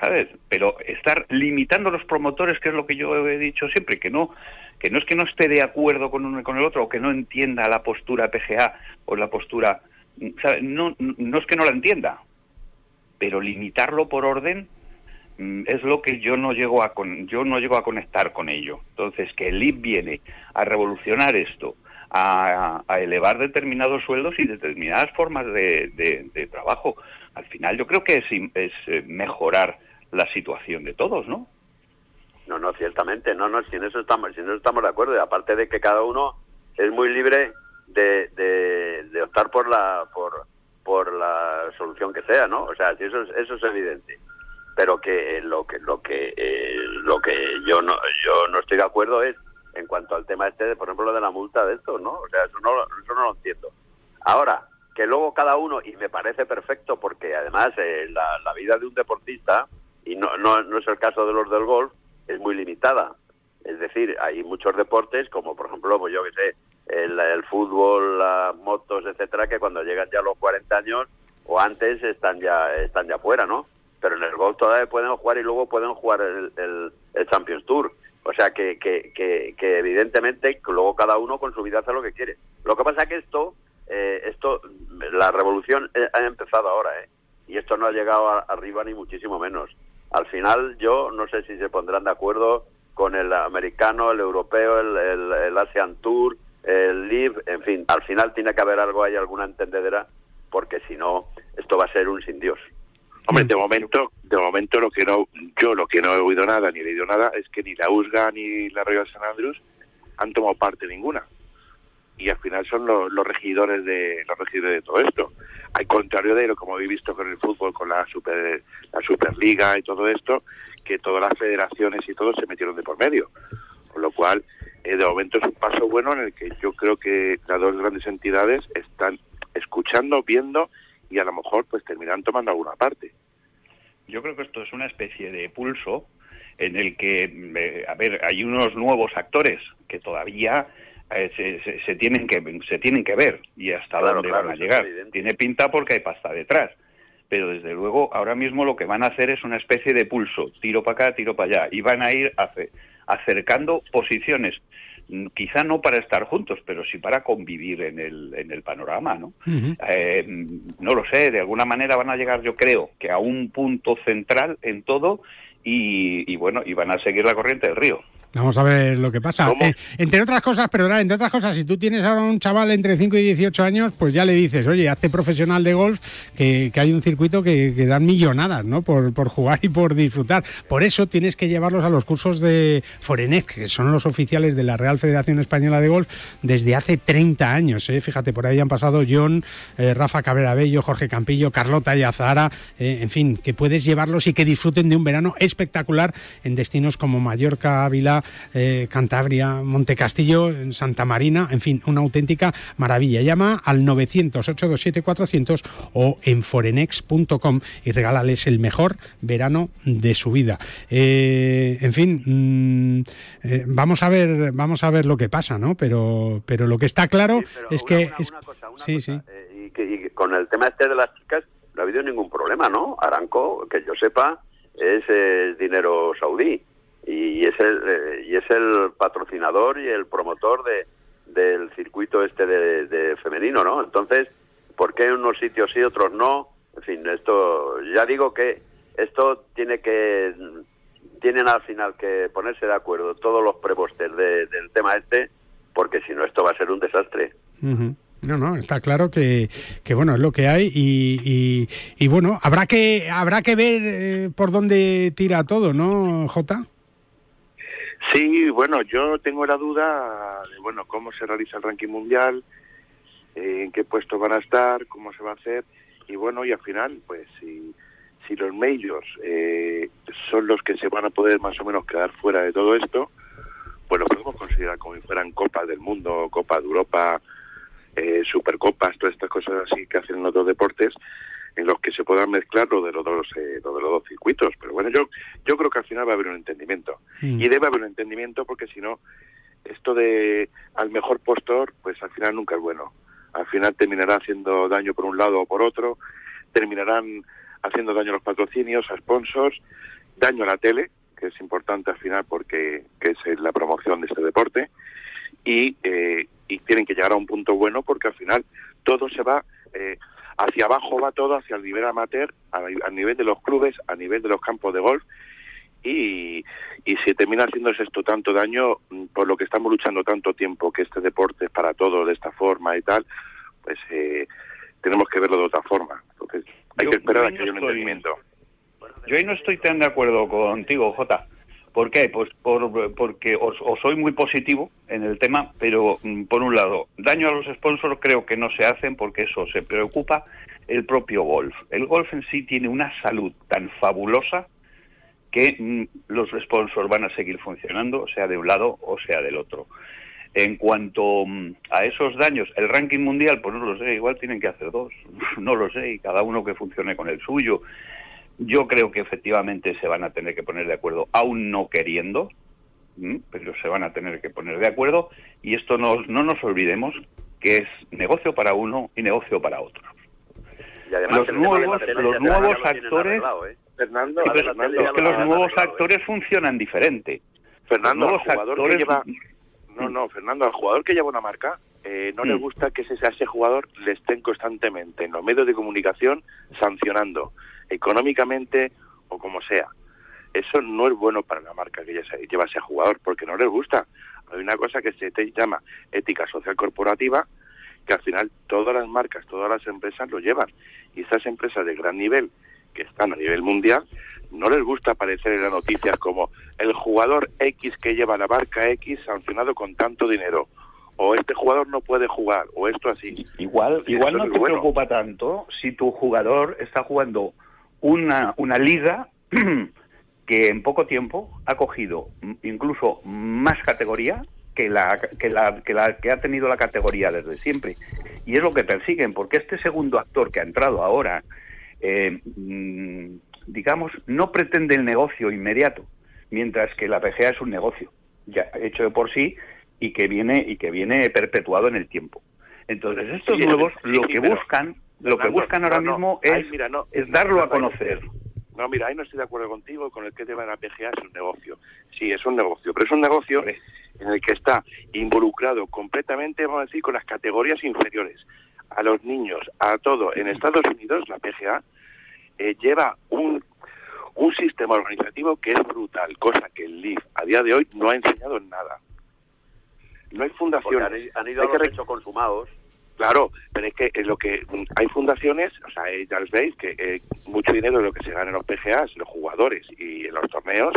¿Sabes? Pero estar limitando los promotores, que es lo que yo he dicho siempre, que no que no es que no esté de acuerdo con uno con el otro, o que no entienda la postura PGA o la postura... No, no es que no la entienda, pero limitarlo por orden mm, es lo que yo no llego a con, yo no llego a conectar con ello. Entonces, que el IP viene a revolucionar esto, a, a elevar determinados sueldos y determinadas formas de, de- trabajo, al final yo creo que es, es eh, mejorar la situación de todos, ¿no? No, no, ciertamente, no, no, si en eso estamos, si en eso estamos de acuerdo, y aparte de que cada uno es muy libre de, de, optar por la, por, por la la solución que sea, ¿no? O sea, eso es, eso es evidente. Pero que lo que lo que eh, lo que yo no yo no estoy de acuerdo es en cuanto al tema este, de, por ejemplo, de la multa de esto, ¿no? O sea, eso no, eso no lo entiendo. Ahora, que luego cada uno, y me parece perfecto porque además eh, la, vida de un deportista, y no, no, no es el caso de los del golf, es muy limitada. Es decir, hay muchos deportes, como por ejemplo, pues yo que sé, el, fútbol, las motos, etcétera, que cuando llegan ya a los 40 años o antes están ya están ya fuera, ¿no? Pero en el golf todavía pueden jugar y luego pueden jugar el, el, el Champions Tour. O sea que, que, que, que, evidentemente luego cada uno con su vida hace lo que quiere. Lo que pasa es que esto eh, esto, la revolución ha empezado ahora, ¿eh? Y esto no ha llegado arriba ni muchísimo menos. Al final, yo no sé si se pondrán de acuerdo con el americano, el europeo, el, el, Asian Tour, el LIV, en fin, al final tiene que haber algo, hay alguna entendedera, porque si no, esto va a ser un sin Dios. Hombre, de momento, de momento lo que no, yo lo que no he oído nada ni he leído nada es que ni la USGA ni la Royal San Andrews han tomado parte ninguna y al final son los, regidores de los regidores de todo esto. Al contrario de lo como habéis visto con el fútbol, con la super la superliga y todo esto, que todas las federaciones y todo se metieron de por medio, con lo cual eh, de momento es un paso bueno en el que yo creo que las dos grandes entidades están escuchando, viendo y a lo mejor pues terminan tomando alguna parte. Yo creo que esto es una especie de pulso en el que, eh, a ver, hay unos nuevos actores que todavía eh, se, tienen que se tienen que ver y hasta dónde van a llegar. Tiene pinta porque hay pasta detrás, pero desde luego ahora mismo lo que van a hacer es una especie de pulso, tiro para acá, tiro para allá, y van a ir acercando posiciones, quizá no para estar juntos, pero sí para convivir en el, en el panorama, ¿no? Eh, no lo sé, de alguna manera van a llegar, yo creo, que a un punto central en todo y, y bueno, y van a seguir la corriente del río. Vamos a ver lo que pasa. Eh, entre otras cosas, perdona, entre otras cosas, si tú tienes ahora un chaval entre 5 y 18 años, pues ya le dices, oye, hazte profesional de golf, que, hay un circuito que, dan millonadas, ¿no? Por, jugar y por disfrutar. Por eso tienes que llevarlos a los cursos de Forenec, que son los oficiales de la Real Federación Española de Golf desde hace 30 años. ¿eh? Fíjate, por ahí han pasado John, eh, Rafa Cabrera Bello, Jorge Campillo, Carlota y Azahara, en fin, que puedes llevarlos y que disfruten de un verano espectacular en destinos como Mallorca, Ávila, eh, Cantabria, Montecastillo, en Santa Marina, en fin, una auténtica maravilla. Llama al 900-827-400 o en forenex.com y regálales el mejor verano de su vida. Eh, en fin, mm, eh, vamos a ver, vamos a ver lo que pasa, ¿no? Pero, pero lo que está claro es que, sí, sí. y, que, con el tema este de las chicas no ha habido ningún problema, ¿no? Aranco, que yo sepa, es dinero saudí y es el eh, y es el patrocinador y el promotor de del circuito este de, femenino, ¿no? Entonces, ¿por qué en unos sitios sí, otros no? En fin, esto ya digo que esto tiene que tienen al final que ponerse de acuerdo todos los prepostes del tema este, porque si no esto va a ser un desastre. No, no, está claro que, que, bueno, es lo que hay y, y, bueno, habrá que habrá que ver eh, por dónde tira todo, ¿no, Jota? Sí, bueno, yo tengo la duda de bueno cómo se realiza el ranking mundial, eh, en qué puesto van a estar, cómo se va a hacer. Y bueno y al final pues si los majors eh, son los que se van a poder más o menos quedar fuera de todo esto, pues lo podemos considerar como si fueran copas del mundo, Copa de Europa, eh, Supercopas, todas estas cosas así que hacen los dos deportes en los que se puedan mezclar lo de los dos eh, lo de los dos circuitos. Pero bueno yo yo creo que al final va a haber un entendimiento. Mm. y debe haber un entendimiento porque si no esto de al mejor postor pues al final nunca es bueno. Al final terminará haciendo daño por un lado o por otro terminarán haciendo daño a los patrocinios a sponsors daño a la tele que es importante al final porque que es la promoción de este deporte y eh, y tienen que llegar a un punto bueno porque al final todo se va eh, hacia abajo va todo, hacia el nivel amateur, a, nivel de los clubes, a nivel de los campos de golf. Y, y si termina haciéndose esto tanto daño, mm, por lo que estamos luchando tanto tiempo, que este deporte es para todos de esta forma y tal, pues eh, tenemos que verlo de otra forma. Entonces, hay que esperar a que haya un entendimiento. Yo ahí no estoy tan de acuerdo contigo, Jota. ¿Por qué? Pues por, porque os, soy muy positivo en el tema, pero mm, por un lado, daño a los sponsors creo que no se hacen porque eso se preocupa el propio golf. El golf en sí tiene una salud tan fabulosa que mm, los sponsors van a seguir funcionando, sea de un lado o sea del otro. En cuanto mm, a esos daños, el ranking mundial, pues no lo sé, igual tienen que hacer dos, no lo sé, y cada uno que funcione con el suyo. Yo creo que efectivamente se van a tener que poner de acuerdo, aún no queriendo, pero se van a tener que poner de acuerdo, y esto no, no nos olvidemos que es negocio para uno y negocio para otro. los nuevos, los nuevos actores, ¿eh? Fernando, es que los nuevos actores funcionan diferente. Fernando, los jugador que lleva, no, no, Fernando, al jugador que lleva una marca, eh, no le mm. gusta que ese, ese jugador le estén constantemente en los medios de comunicación sancionando, económicamente o como sea. Eso no es bueno para la marca que lleva ese jugador, porque no les gusta. Hay una cosa que se llama ética social corporativa, que al final todas las marcas, todas las empresas lo llevan. Y esas empresas de gran nivel, que están a nivel mundial, no les gusta aparecer en las noticias como el jugador X que lleva la marca X sancionado con tanto dinero o este jugador no puede jugar o esto así. Igual, igual no te preocupa tanto si tu jugador está jugando una, una liga que en poco tiempo ha cogido incluso más categoría que la, que la, que la que ha tenido la categoría desde siempre. Y es lo que persiguen, porque este segundo actor que ha entrado ahora, eh, mm, digamos, no pretende el negocio inmediato, mientras que la PGA es un negocio ya hecho de por sí y que viene y que viene perpetuado en el tiempo. Entonces estos nuevos lo que buscan, lo que buscan ahora mismo es, es darlo a conocer. No, mira, ahí no estoy de acuerdo contigo con el que lleva la PGA es un negocio. Sí, es un negocio, pero es un negocio en el que está involucrado completamente, vamos a decir, con las categorías inferiores, a los niños, a todo. En Estados Unidos, la PGA eh, lleva un, un sistema organizativo que es brutal, cosa que el LIF a día de hoy no ha enseñado en nada. No hay fundaciones. Han, ido a los hechos consumados Claro, pero es que es lo que hay fundaciones, o sea, ya veis que eh, mucho dinero de lo que se gana en los PGAs, los jugadores y en los torneos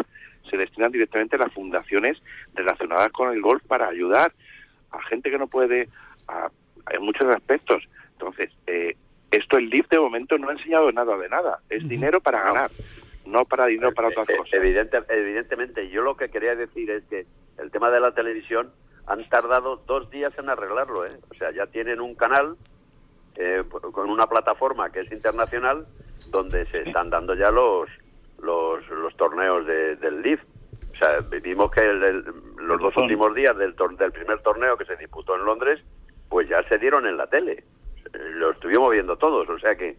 se destinan directamente a las fundaciones relacionadas con el golf para ayudar a gente que no puede, a, en muchos aspectos. Entonces, eh, esto el LIF de momento no ha enseñado nada de nada, es dinero para ganar, no para dinero para otras eh, cosas. Evidente, evidentemente, yo lo que quería decir es que el tema de la televisión han tardado dos días en arreglarlo, ¿eh? O sea, ya tienen un canal eh, con una plataforma que es internacional donde se están dando ya los los, los torneos del LIV. O sea, vimos que los dos últimos días del, del primer torneo que se disputó en Londres, pues ya se dieron en la tele. Lo estuvimos viendo todos. O sea que,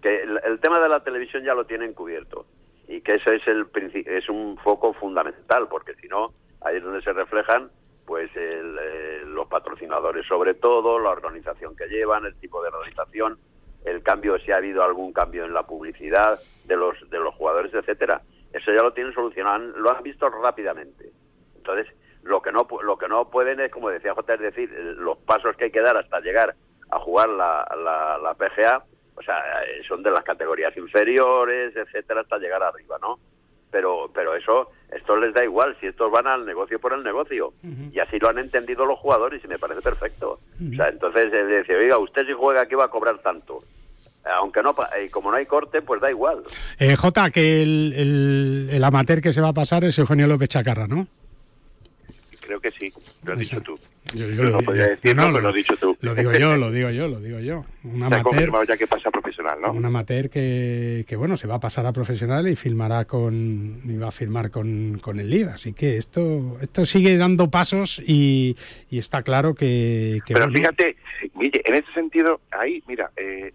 que el, tema de la televisión ya lo tienen cubierto. Y que ese es, el, es un foco fundamental, porque si no, ahí es donde se reflejan pues eh, los patrocinadores sobre todo, la organización que llevan, el tipo de organización, el cambio, si ha habido algún cambio en la publicidad de los, de los jugadores, etcétera. Eso ya lo tienen solucionado, lo han visto rápidamente. Entonces, lo que no lo que no pueden es, como decía J, es decir, los pasos que hay que dar hasta llegar a jugar la, la, la PGA, o sea, eh, son de las categorías inferiores, etcétera, hasta llegar arriba, ¿no? Pero pero eso esto les da igual si estos van al negocio por el negocio. Y así lo han entendido los jugadores y me parece perfecto. O sea entonces es decir oiga usted si juega aquí va a cobrar tanto aunque no y como no hay corte pues da igual. Eh, Jota que el, el, amateur que se va a pasar es Eugenio López Chacarra ¿no? Creo que sí, lo has dicho tú. Yo, lo, no podía decirlo, no, lo, has dicho tú. Lo digo yo, lo digo yo, lo digo yo. Un amateur, ya que pasa a profesional, ¿no? Un amateur que, que, bueno, se va a pasar a profesional y filmará con, y va a firmar con, con el LIB. Así que esto, esto sigue dando pasos y, y está claro que... que Pero fíjate, en ese sentido, ahí, mira, eh,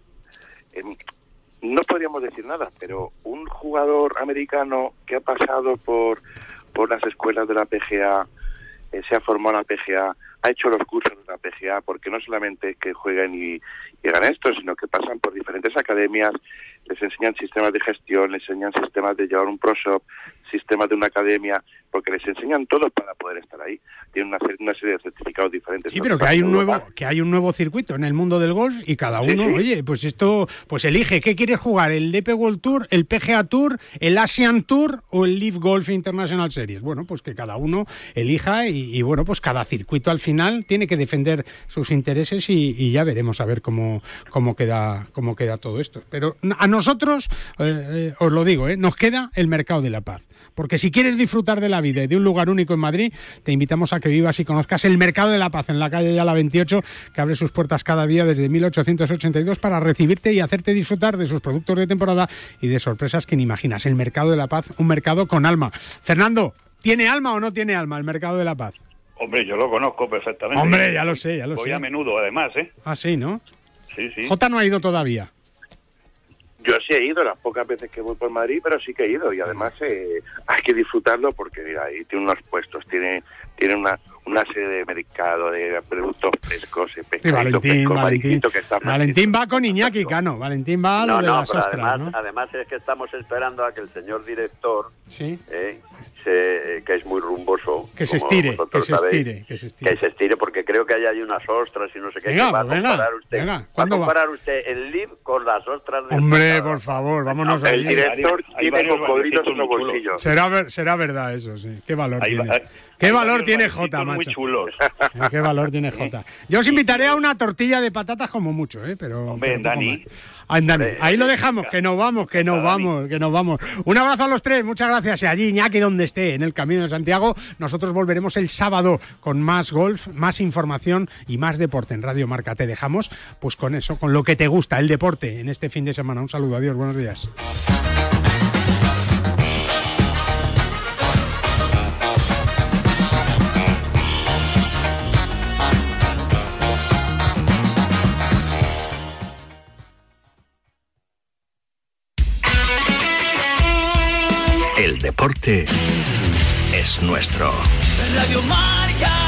no podríamos decir nada, pero un jugador americano que ha pasado por, por las escuelas de la PGA, eh, se ha formado en la PGA, ha hecho los cursos de la PGA, porque no solamente que jueguen y, hagan esto, sino que pasan por diferentes academias, les enseñan sistemas de gestión, les enseñan sistemas de llevar un pro shop, sistemas de una academia, porque les enseñan todo para poder estar ahí. Tienen una, una serie de certificados diferentes. Sí, pero que hay un nuevo que hay un nuevo circuito en el mundo del golf y cada uno, oye, pues esto, pues elige qué quieres jugar, el DP World Tour, el PGA Tour, el Asian Tour o el Live Golf International Series. Bueno, pues que cada uno elija y, bueno, pues cada circuito al final tiene que defender sus intereses y, ya veremos a ver cómo, cómo queda cómo queda todo esto. Pero a nosotros, eh, eh, os lo digo, eh, nos queda el mercado de la paz. Porque si quieres disfrutar de la vida y de un lugar único en Madrid, te invitamos a que vivas y conozcas el Mercado de la Paz en la calle Yala 28, que abre sus puertas cada día desde 1882 para recibirte y hacerte disfrutar de sus productos de temporada y de sorpresas que ni imaginas. El Mercado de la Paz, un mercado con alma. Fernando, ¿tiene alma o no tiene alma el Mercado de la Paz? Hombre, yo lo conozco perfectamente. Hombre, ya lo sé, ya lo sé. Voy a menudo, además, ¿eh? Ah, sí, ¿no? Sí, sí. Jota no ha ido todavía. Yo sí he ido las pocas veces que voy por Madrid, pero sí que he ido y además eh, hay que disfrutarlo porque mira, ahí tiene unos puestos, tiene tiene una una serie de mercado de productos frescos, sí, Valentín, Valentín, que está Valentín va con Iñaki Cano, Valentín va a lo de las ostras, además, ¿no? además es que estamos esperando a que el señor director ¿Sí? eh, se, que es muy rumboso. Que se estire, que se estire, que se estire. Que se estire, porque creo que hay unas ostras y no sé qué. Venga, va a venga, comparar usted, venga, va a ¿cuándo va? comparar usted el LIV con las ostras de Hombre, por favor, vámonos El allí. director hay tiene cocodrilos en los bolsillos. Será, ver- será verdad eso, sí. Qué valor Hay- tiene. hay- ¿Qué hay valor varios tiene Jota, muy chulos. Eh, ¿Qué valor tiene Jota? Yo os invitaré a una tortilla de patatas como mucho, ¿eh? Pero, Hombre, pero Dani. más. Ah, Ahí lo dejamos, que nos vamos, que nos vamos, que nos vamos. Un abrazo a los tres, muchas gracias. Y allí, Iñaki, donde esté, en el Camino de Santiago, nosotros volveremos el sábado con más golf, más información y más deporte en Radio Marca. Te dejamos, pues con eso, con lo que te gusta, el deporte, en este fin de semana. Un saludo, adiós, buenos días. Deporte es nuestro. Radio Marca.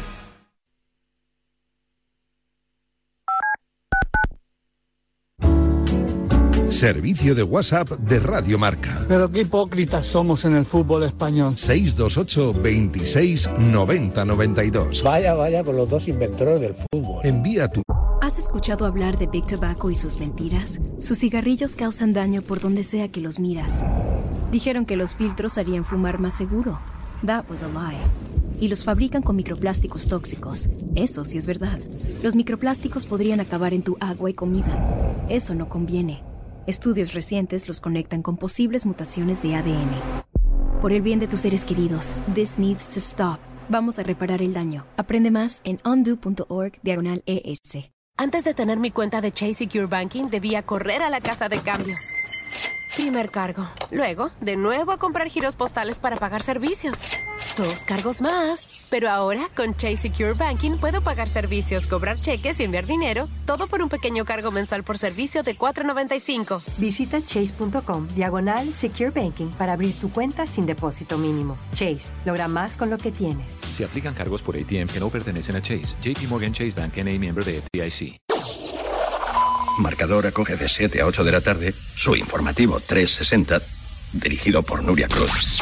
Servicio de WhatsApp de Radio Marca. Pero qué hipócritas somos en el fútbol español. 628 26 90 92. Vaya, vaya con los dos inventores del fútbol. Envía tu ¿Has escuchado hablar de Big Tobacco y sus mentiras? Sus cigarrillos causan daño por donde sea que los miras. Dijeron que los filtros harían fumar más seguro. That was a lie. Y los fabrican con microplásticos tóxicos. Eso sí es verdad. Los microplásticos podrían acabar en tu agua y comida. Eso no conviene. Estudios recientes los conectan con posibles mutaciones de ADN. Por el bien de tus seres queridos, this needs to stop. Vamos a reparar el daño. Aprende más en undo.org diagonal ES. Antes de tener mi cuenta de Chase Secure Banking, debía correr a la casa de cambio. Primer cargo. Luego, de nuevo a comprar giros postales para pagar servicios. Dos cargos más. Pero ahora, con Chase Secure Banking, puedo pagar servicios, cobrar cheques y enviar dinero, todo por un pequeño cargo mensual por servicio de $4.95. Visita chase.com, diagonal Secure Banking, para abrir tu cuenta sin depósito mínimo. Chase, logra más con lo que tienes. Se aplican cargos por ATM que no pertenecen a Chase. JP Morgan Chase Bank, NA, miembro de FDIC. Marcador acoge de 7 a 8 de la tarde su informativo 360, dirigido por Nuria Cruz.